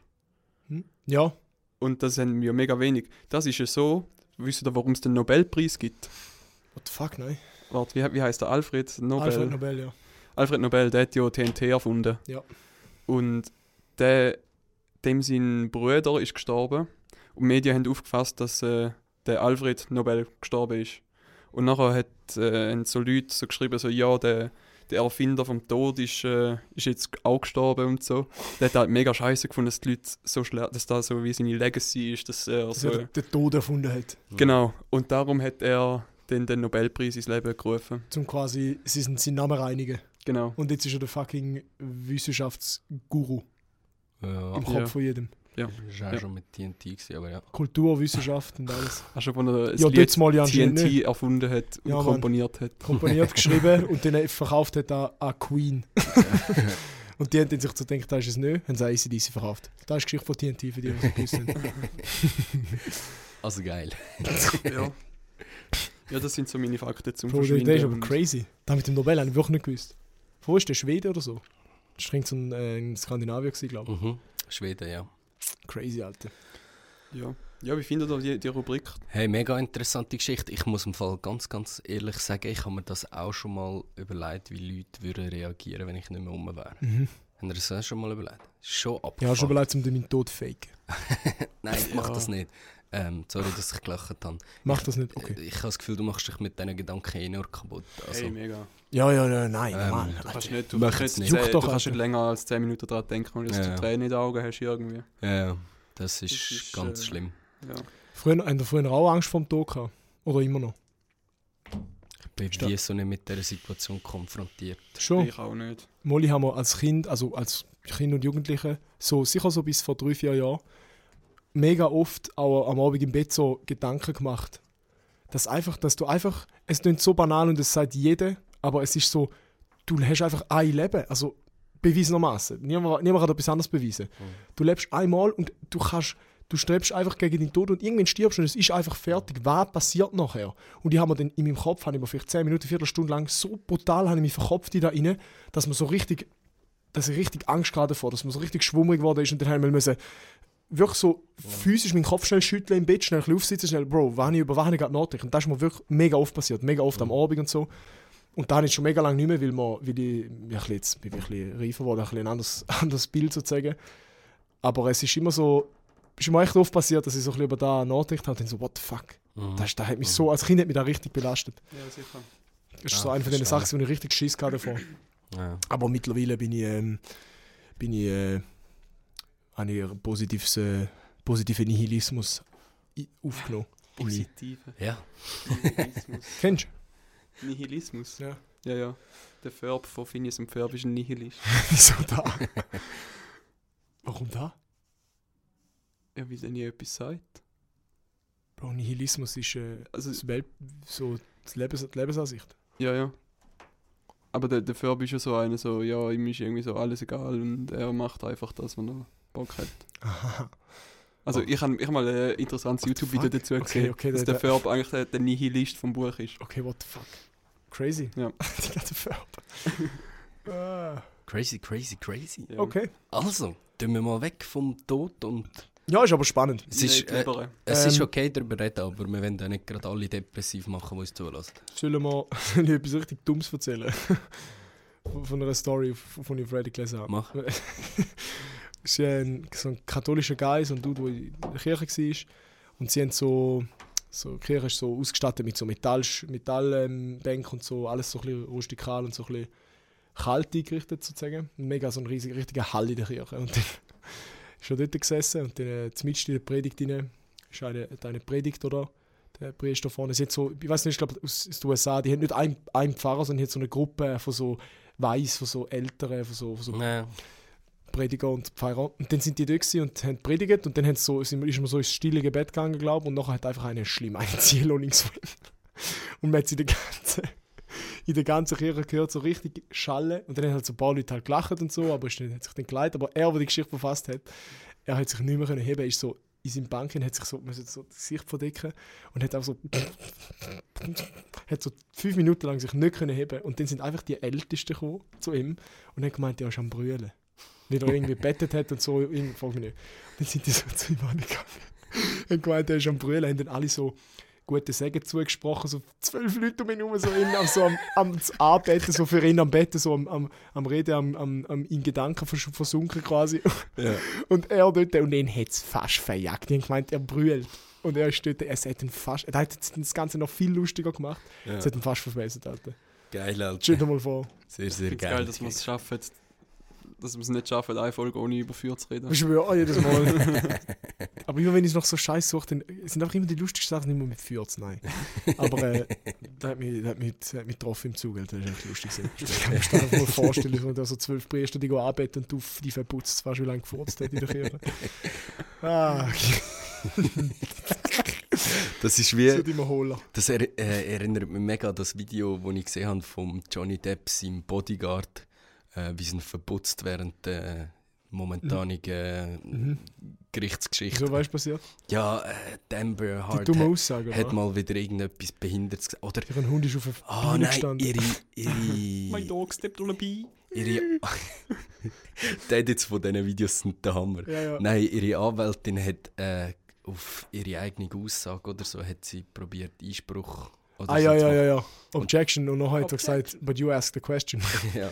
Hm? Ja, Und das haben wir mega wenig. Das ist ja so, wisst ihr, warum es den Nobelpreis gibt? what the fuck, nein. Warte, wie, wie heißt der? Alfred Nobel? Alfred Nobel, ja. Alfred Nobel, der hat ja TNT erfunden. Ja. Und der, dem sein Bruder ist gestorben. Und die Medien haben aufgefasst, dass äh, der Alfred Nobel gestorben ist. Und nachher hat, äh, haben so Leute so geschrieben, so, ja, der, der Erfinder vom Tod ist, äh, ist jetzt auch gestorben und so. Der hat halt mega scheiße gefunden, dass die Leute so schlecht, dass das so wie seine Legacy ist, dass er Dass so, er den Tod erfunden hat. Genau. Und darum hat er den, den Nobelpreis ins Leben gerufen. Zum quasi, sie sind seinen Namen reinigen. Genau. Und jetzt ist er der fucking Wissenschaftsguru Ja, im Kopf Ja. von jedem. Ja. das war auch Ja. schon mit TNT, gewesen, aber ja. Kultur, Wissenschaft und alles. Hast du von der Ja, dort mal ja TNT nicht. erfunden hat und Ja, komponiert hat. Komponiert, geschrieben und dann verkauft hat an, an Queen. und die haben dann sich so gedacht, das ist es nicht, haben sie ACDC verkauft. Das ist die Geschichte von TNT, für die, die es gewusst. Also geil. ja. ja, das sind so meine Fakten zum Bro, der, Verschwinden. der ist aber crazy. Da mit dem Nobel habe ich wirklich nicht gewusst. Wo ist der Schwede oder so? Das war so ein, äh, in Skandinavien, glaube ich. Mhm. Schweden, ja. Crazy, Alter. Ja. ja, wie findet ihr die, die Rubrik? Hey, mega interessante Geschichte. Ich muss im Fall ganz, ganz ehrlich sagen, ich habe mir das auch schon mal überlegt, wie Leute würden reagieren, wenn ich nicht mehr rum wäre. Mhm. Haben ihr das auch schon mal überlegt? Schon ab. Ja, schon überlegt, um meinen Tod zu faken. Nein, ich mach Ja. das nicht. Ähm, sorry, dass ich gelacht habe. Mach das nicht, okay. Ich habe das Gefühl, du machst dich mit diesen Gedanken eh nur kaputt. Also, hey, mega. Ja, ja, ja, nein, Ähm, Mann. Du kannst nicht, du, kannst nicht, nicht. doch, du kannst nicht länger als 10 Minuten daran denken, weil du Ja. Tränen in den Augen hast irgendwie. ja, das ist, Das ist, ganz äh, schlimm. Ja. Früher, habt ihr früher auch Angst vor dem Tod gehabt? Oder immer noch? Ich bin wie so nicht mit dieser Situation konfrontiert. Schon. Ich auch nicht. Molly haben wir als Kind, also als Kind und Jugendliche, so sicher so bis vor drei, vier Jahren, mega oft auch am Abend im Bett so Gedanken gemacht. Dass einfach, dass du einfach, es klingt so banal und es sagt jeder, aber es ist so, du hast einfach ein Leben, also bewiesenermaßen. Niemand, niemand kann etwas anderes beweisen. Du lebst einmal und du kannst, du strebst einfach gegen den Tod und irgendwann stirbst du und es ist einfach fertig. Was passiert nachher? Und ich habe mir dann in meinem Kopf, habe ich mir vielleicht 10 Minuten, Viertelstunde lang so brutal habe ich mich verkopft in da rein, dass man so richtig, dass ich richtig Angst gerade davor, dass man so richtig schwummrig geworden ist und dann haben wir müssen wirklich so physisch meinen Kopf schnell schütteln im Bett, schnell ein bisschen aufsitzen, schnell, Bro, wann ich über was ich gerade nachdenke. Und das ist mir wirklich mega oft passiert, mega oft am Abend und so. Und da habe ich schon mega lange nicht mehr, weil, man, weil ich, ja, bisschen jetzt bin ich ein bisschen reifer geworden, ein, bisschen ein anderes, anderes Bild sozusagen. Aber es ist immer so, ist mir echt oft passiert, dass ich so ein bisschen über da nachgedacht habe und dann so, what the fuck. Mhm. Das, das hat mich so, als Kind hat mich das richtig belastet. Ja, sicher. Das ist Ah, so eine von den. Sachen, wo ich richtig Schiss hatte davor. Ja. Aber mittlerweile bin ich, ähm, bin ich, äh, habe ich einen positives, äh, positiven Nihilismus aufgenommen. in mich. Positive ja. Nihilismus. Kennst Nihilismus? du? Ja. Ja, ja. Der Ferb von Phineas und Ferb ist ein Nihilist. Wieso da? Warum da? Ja, weil er nie etwas sagt. Bro, Nihilismus ist äh, Also, das Welt, so die, Lebens die Lebensansicht. ja, ja. Aber der, der Ferb ist ja so einer, so, ja, ihm ist irgendwie so alles egal und er macht einfach das, was er Bock hat. Aha. Also Oh. ich habe ich hab mal ein interessantes YouTube-Video dazu Okay, gesehen, okay, dass der- der Ferb eigentlich der, der Nihilist vom Buch ist. Okay, what the fuck? Crazy. Ja. Die ganze Farbe. ah. Crazy, crazy, crazy. Ja. Okay. Also, tun wir mal weg vom Tod und Ja, ist aber spannend. es ist, äh, es Ähm, ist okay darüber reden, aber wir wollen auch nicht gerade alle depressiv machen, die uns zulassen. Sollen wir ich etwas richtig Dummes erzählen? Von- einer Story, von ich Freddy gelesen habe. Mach. Ist ein, so ein katholischer so ein Dude, der in der Kirche war. Und sie haben so, so die Kirche ist so ausgestattet mit so Metall, Metallbänken ähm, und so, alles so ein bisschen rustikal und so ein bisschen kalt eingerichtet sozusagen. Und mega so ein riesiger, richtiger Hall in der Kirche. Und dann ist er dort gesessen und dann äh, mitten in der Predigt rein, ist eine, eine Predigt, oder? Der Priester vorne. Sie so, ich weiß nicht, ich glaube aus, den USA, die haben nicht einen, einen Pfarrer, sondern hat so eine Gruppe von so Weiß, von so Älteren, von so, von so Ja. Prediger und Pfarrer. Und dann sind die dort und haben predigt und dann so, ist man so ins stille Gebet gegangen, glaube ich, und nachher hat einfach eine schlimm eine Ziel. Und man hat sie in der ganzen, in der ganzen Kirche gehört, so richtig schallen. Und dann haben halt so ein paar Leute halt gelacht und so, aber dann, hat sich dann geleitet. Aber er, der die Geschichte verfasst hat, er hat sich nicht mehr können heben, ist so in seinem Banken, hat sich so, so das Gesicht verdecken und hat auch so hat so fünf Minuten lang sich nicht können heben und dann sind einfach die Ältesten gekommen zu ihm und haben gemeint, er ist am brüllen. Weil er irgendwie bettet hat und so, irgendwie, frag mich nicht. Dann sind die so zu ihm angegangen und gemeint, er ist am brüllen, haben dann alle so gute Segen zugesprochen, so zwölf Leute um ihn herum, so, ihn am, so am, am Anbeten, so für ihn am Betten, so am, am, am Reden, am, am, am in Gedanken vers versunken quasi. Ja. Und er dort, und ihn hat es fast verjagt. Die haben gemeint, er brüllt. Und er ist dort, er hat ihn fast, er hat das Ganze noch viel lustiger gemacht. Ja. Es hat ihn fast verwesen, Alter. Geil, Alter. Stell dir mal vor. Sehr, sehr geil. geil, dass wir es schaffen, dass wir es nicht schaffen, eine Folge ohne überführt zu reden. Ich schwöre, jedes Mal. Aber immer wenn ich noch so Scheiß suche, dann sind einfach immer die lustigsten Sachen immer mit Fürz, nein. Aber äh, der hat mich, hat mich, hat mich getroffen im Zug, das ist echt lustig. gewesen. Ich kann mir das einfach mal vorstellen, wenn da so zwölf Priester die anbeten und du die verputzt, fast wie lange gefurzt hat in der Kirche. Ah, Das ist wie. Das er, äh, erinnert mich mega an das Video, das ich gesehen habe von Johnny Depp, seinem Bodyguard, äh, wie sie verputzt während der momentanigen äh, Mhm. Gerichtsgeschichte. Wieso weißt du passiert? Ja, äh, Amber Die Hart hat, Aussage, hat mal wieder irgendetwas Behindertes gesagt. Oder, Ihr Hund ist auf der ah nein, gestanden. ihre, ihre, dog stepped on a bee. ihre, die Edits von diesen Videos sind der Hammer. Ja, ja. Nein, ihre Anwältin hat äh, auf ihre eigene Aussage oder so hat sie probiert Einspruch oder Ah, so ja, ja, ja, ja. Objection. Und noch hat er gesagt, but you asked the question. ja.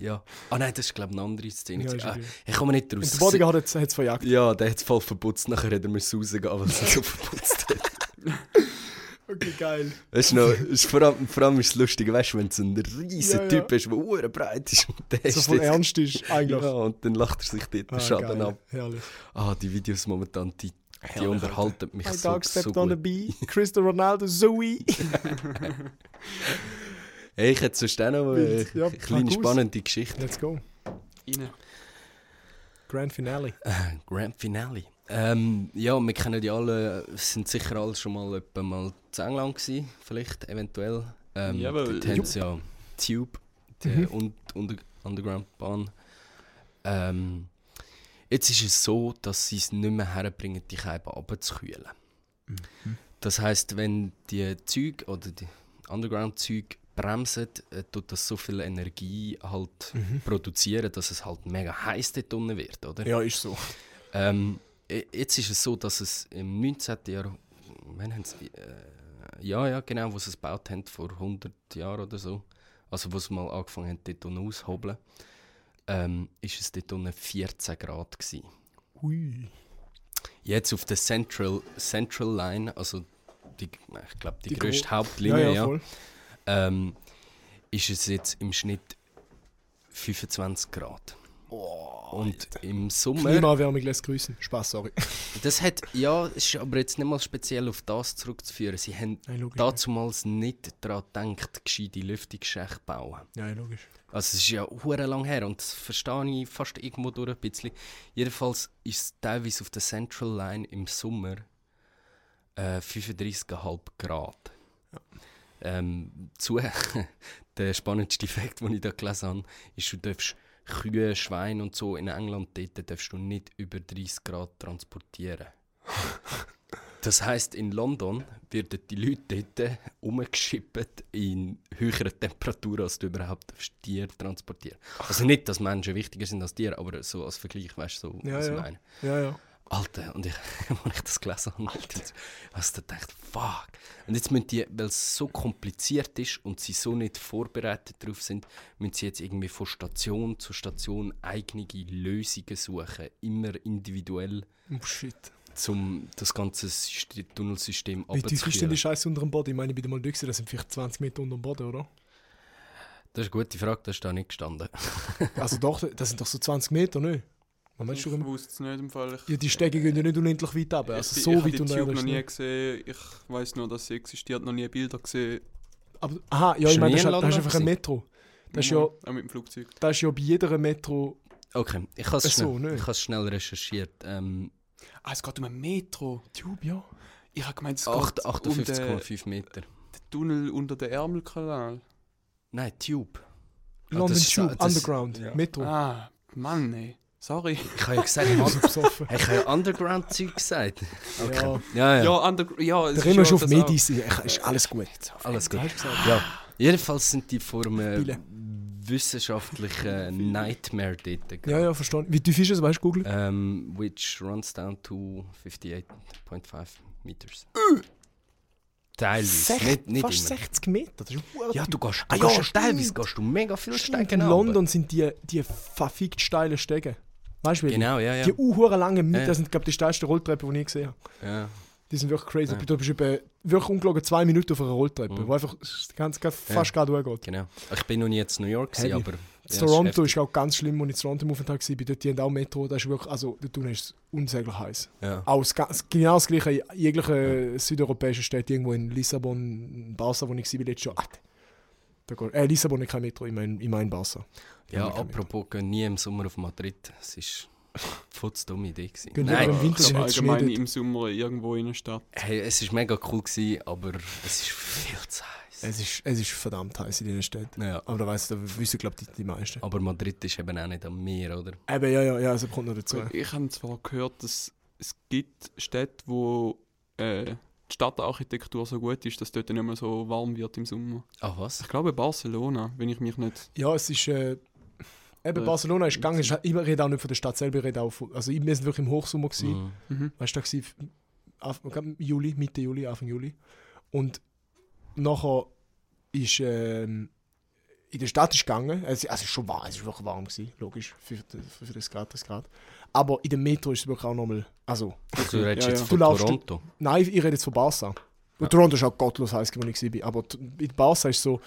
Ja. Ah nein, das ist glaube ich eine andere Szene. Ja, ah, ich komme nicht Und raus. der Bodyguard hat es verjagt. Ja, der hat es voll verputzt. Nachher hat er müssen rausgehen, weil er es so verputzt hat. Okay, geil. Weißt du noch, ist vor, allem, vor allem ist es lustig, weißt du, wenn so ein riesiger Ja, ja. Typ ist, der uhr breit ist und der So ist voll ernst ist, eigentlich. Ja, und dann lacht er sich dort Ah, Schaden geil. ab. Herrlich. Ah, die Videos momentan, die, die unterhalten mich My so, dog so stepped on a gut. bee. Cristiano Ronaldo, Zoe. Hey, ich hätte sonst auch noch eine. Ja, kleine spannende Geschichte. Let's go. Rein. Grand Finale. Äh, Grand Finale. Ähm, ja, wir kennen die alle, sind sicher alle schon mal etwa mal zu England gewesen, vielleicht, eventuell. Ähm, Jawohl. Dort haben sie ja Tube, die Mhm. Un Under Underground-Bahn. Ähm, jetzt ist es so, dass sie es nicht mehr herbringen, die Scheiben runterzukühlen. Das heißt, wenn die Züge oder die Underground-Züge bremsen, äh, tut das so viel Energie halt produzieren, dass es halt mega heiß dort unten wird, oder? Ja, ist so. Ähm, jetzt ist es so, dass es im 19. Jahr, wann haben sie, äh, ja, ja, genau, wo sie es gebaut haben, vor 100 Jahren oder so, also wo sie mal angefangen haben, dort unten auszuhobeln, ähm, ist es dort unten 14 Grad gewesen. Hui. Jetzt auf der Central, Central Line, also die, ich glaube die, Die Ja, Hauptlinie, ja, ja, voll. Ähm, ist es jetzt im Schnitt 25 Grad. Und im Sommer... Klimaerwärmung lässt grüßen. Spaß, sorry. Das hat, ja, ist aber jetzt nicht mal speziell auf das zurückzuführen. Sie haben Nein, logisch. dazumals nicht daran gedacht, gescheite Lüftungsschächte zu bauen. Ja, logisch. Also es ist ja hure lang her und das verstehe ich fast irgendwo durch ein bisschen. Jedenfalls ist es teilweise auf der Central Line im Sommer äh, 35,5 Grad. Ähm, zu, der spannendste Fakt, den ich da gelesen habe, ist, du darfst Kühe, Schweine und so in England dort darfst du nicht über 30 Grad transportieren. Das heißt, in London werden die Leute dort umgeschippt in höheren Temperaturen, als du überhaupt Tiere transportieren Also nicht, dass Menschen wichtiger sind als Tiere, aber so als Vergleich, weißt du, so, Ja, was ich ja. meine. Ja, ja. Alter, und ich, als ich das gelesen habe, hast du gedacht, fuck. Und jetzt müssen die, weil es so kompliziert ist und sie so nicht vorbereitet darauf sind, müssen sie jetzt irgendwie von Station zu Station eigene Lösungen suchen, immer individuell, Oh, shit. um das ganze Syste- Tunnelsystem Wie tief ist denn die Scheiße unter dem Boden? Ich meine, ich bin mal gewesen, das sind vielleicht 20 Meter unter dem Boden, oder? Das ist eine gute Frage, das ist da nicht gestanden. Also doch, das sind doch so 20 Meter, ne? Was meinst Ich du? wusste es nicht im Fall. Ich, Ja, die Stege gehen ja nicht unendlich weit ab. Also ich, so ich weit habe die unter Tube Erde noch ist nie nicht. gesehen. Ich weiß nur, dass sie existiert, noch nie Bilder gesehen. Aber, aha, ja, Ist ich meine, das, ist- das ist einfach ein? Metro. Das ist ja, Auch mit dem Flugzeug. das ist ja bei jeder Metro... Okay, ich habe es so, schnell, ne? ich habe es schnell recherchiert. Ähm, Ah, es geht um ein Metro. Tube, ja. Ich habe gemeint, es geht um den, den 58,5 Meter. Tunnel unter dem Ärmelkanal. Nein, Tube. Ah, London das ist- Tube, das- Underground, ja. Metro. Ah, Mann, ey. Sorry. Ich habe ja gesagt, ich habe ja Underground-Zeug gesagt. Ja. Ja, ja. Ja, under, ja es Der ist Remo ist ja auf Medis, ist alles gut. Alles gut. Ja. Jedenfalls sind die Spiele. wissenschaftlichen Nightmare dort. Ja, ja, verstanden. Wie tief ist es, weißt du, Google? Ähm, which runs down to 58.5 meters. Teilweise. Sech- nicht, nicht fast immer. 60 Meter, das ist verdammt Ja, du gehst, du Ah, ja, gehst teilweise stimmt. gehst du mega viel steigen In runter. London sind die, die verfickt steilen Stege. Weißt du? Genau, ja, ja. Die uhuere langen, Ja, ja. das sind, glaube die steilsten Rolltreppen, die ich gesehen habe. ja. Die sind wirklich crazy. Ja. Du bist etwa, wirklich ungelogen zwei Minuten auf einer Rolltreppe, Mhm. wo einfach ganz, ganz, fast gerade durchgeht. Genau. Ich bin noch nie in New York, gewesen, aber Ja, Toronto heftig. ist auch ganz schlimm, als ich in Toronto im Aufenthalt war. Dort die haben auch Metro, das ist wirklich, also dort unten ist es unsäglich heiß. Ja. Auch das, genau das gleiche in jeglichen südeuropäischen Städten, irgendwo in Lissabon, in Barca, wo ich war letztes Jahr. Da geht, äh, Lissabon hat kein Metro, ich meine ich mein Barca. Ja, apropos, gehen nie im Sommer auf Madrid. Es ist voll zu dumme Idee gewesen. Nein, im Winter, glaube hat's allgemein Schnee dort. im Sommer irgendwo in der Stadt. hey, es ist mega cool gewesen, aber es ist viel zu heiß. Es ist, es ist verdammt heiß in diesen Städten. Ja. Aber da weiss, da wissen, glaube ich, die, die meisten. Aber Madrid ist eben auch nicht am Meer, oder? Eben, ja, ja, ja, also kommt noch dazu. Ich habe zwar gehört, dass es gibt Städte, wo äh, die Stadtarchitektur so gut ist, dass dort nicht mehr so warm wird im Sommer. Ach was? Ich glaube Barcelona, wenn ich mich nicht... Ja, es ist. Äh, eben, Ja. Barcelona ist gegangen. Ich ich rede auch nicht von der Stadt selber, ich rede auch von. Also, wir sind wirklich im Hochsommer. Gewesen. Mhm. Mhm. Weißt du, da war ich glaub, Juli, Mitte Juli, Anfang Juli. Und nachher ist. Ähm, in der Stadt ist gegangen. Es, also, es ist schon warm, es ist wirklich warm gewesen, logisch, für, für, für das Grad, das Grad. Aber in der Metro ist es wirklich auch nochmal. Also, Also, du redest Ja, jetzt ja. von Du laufst- Toronto. nein, ich rede jetzt von Barca. Und Toronto ist auch gottlos heiß, wo ich war. Aber in Barca ist so.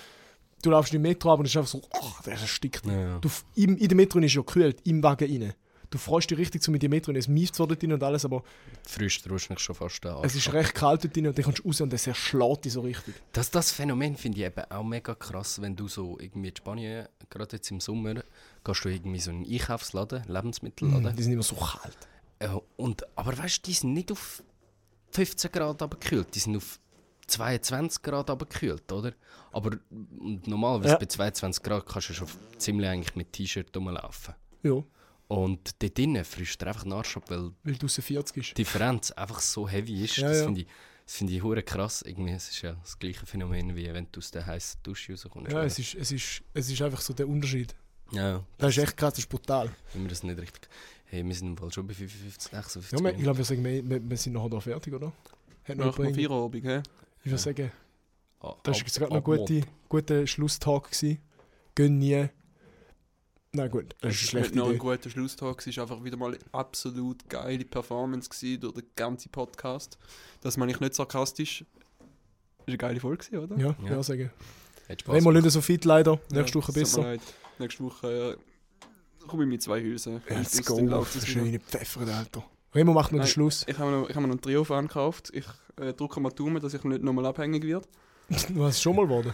Du laufst in die Metro ab und es ist einfach so, oh, der erstickt. Ja. Du, f- im, in der Metro ist ja gekühlt, im Wagen rein. Du freust dich richtig zu mit der Metro und es mieft zwar dort drin und alles, aber Frühst du mich schon fast an. es ist recht kalt dort drin und dann kommst du raus und es erschlägt dich so richtig. Das, das Phänomen finde ich eben auch mega krass, wenn du so irgendwie in Spanien, gerade jetzt im Sommer, gehst du irgendwie so in einen Einkaufsladen, Lebensmittelladen. Die sind immer so kalt. Äh, und, aber weißt du, die sind nicht auf 15 Grad abgekühlt, die sind auf 22 Grad abgekühlt, oder? Aber normalerweise Ja. bei 22 Grad kannst du schon ziemlich eigentlich mit T-Shirt rumlaufen. Ja, Und dort drinnen frisst du einfach den Arsch ab, weil weil draußen 40 ist. die Differenz einfach so heavy ist. Ja, das ja. finde ich, das finde ich hure krass. Irgendwie, es ist ja das gleiche Phänomen, wie wenn du aus der heißen Dusche rauskommst. Ja, es ist, es, ist, es ist einfach so der Unterschied. ja, Das ist echt krass, das ist brutal. wenn wir das nicht richtig. Hey, wir sind im Fall schon bei 55, 56 Ja, wir- ich glaube, wir, sagen, wir, wir, wir sind nachher da fertig, oder? Hat noch Nach Feierabend, hä? ich würde sagen, Ah, das war gerade noch ein guter gute Schlusstag. Gewesen. Gehen nie. Nein, gut, das ist schlechte noch ein guter Schlusstag. Es war einfach wieder mal eine absolut geile Performance gewesen durch den ganzen Podcast. Das meine ich nicht sarkastisch. War eine geile Folge, gewesen, oder? Ja, Ja. ja. sagen. Hat Spaß Remo gemacht. nicht so fit leider. Ja, Nächste Woche tut mir besser. Nächste Woche äh, komme ich mit zwei Hülsen. Let's go. Schöne Pfeffer, Alter. Remo macht noch den. Schluss. Ich habe mir noch, mir noch einen Trio-Fan gekauft. Ich äh, drücke mal Daumen, dass ich nicht nochmal abhängig werde. Du hast es schon mal geworden.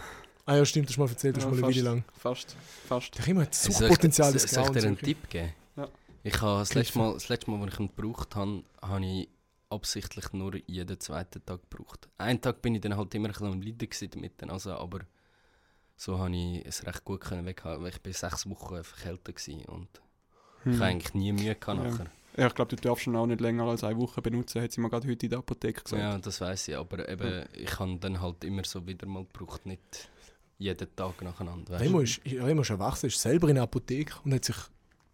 Ah ja, stimmt, du hast mal erzählt, du hast Ja, mal eine fast. Weile lang. Fast. Fast. Der Remo hat Soll ich- Suchtpotenzial des soll- ich dir einen. Tipp geben? Ja. Ich habe das letzte Mal, das letzte Mal, als ich ihn gebraucht habe, habe ich absichtlich nur jeden zweiten Tag gebraucht. Einen Tag bin ich dann halt immer ein bisschen am Leiden damit, Nase, aber so habe ich es recht gut können weghaben, weil ich bin sechs Wochen verkältet gewesen und ich habe eigentlich nie Mühe gehabt Hm. Ja. nachher. Ja, ich glaube, du darfst ihn auch nicht länger als eine Woche benutzen, hat sie mir gerade heute in der Apotheke gesagt. Ja, das weiß ich, aber eben, ich habe dann halt immer so wieder mal gebraucht, nicht jeden Tag nacheinander. du? Remo ist, Remo ist erwachsen, ist selber in der Apotheke und hat sich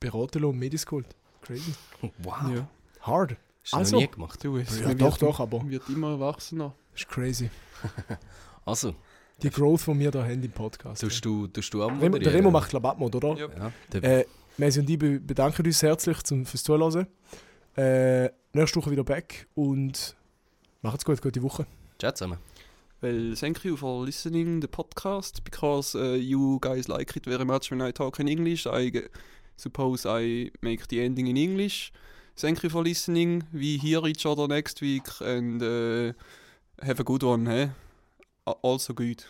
beraten lassen und Medis geholt. Crazy. Wow, Ja. Hard. hast du Also. noch nie gemacht. Du, es Ja, doch, doch, aber wird immer erwachsener. das ist crazy. Also, Die Growth, die wir da haben im Podcast. tust du, tust du Remo, abmoderieren? der Remo macht, Abmod, oder? Ja. Ja, Äh, Messi und ich be- bedanken uns herzlich zum, fürs Zuhören. Äh, nächste Woche wieder back und macht's gut, gute Woche. Ciao zusammen. Well, thank you for listening the podcast because uh, you guys like it very much when I talk in English. I suppose I make the ending in English. Thank you for listening. We hear each other next week and uh, have a good one. Eh? Also good.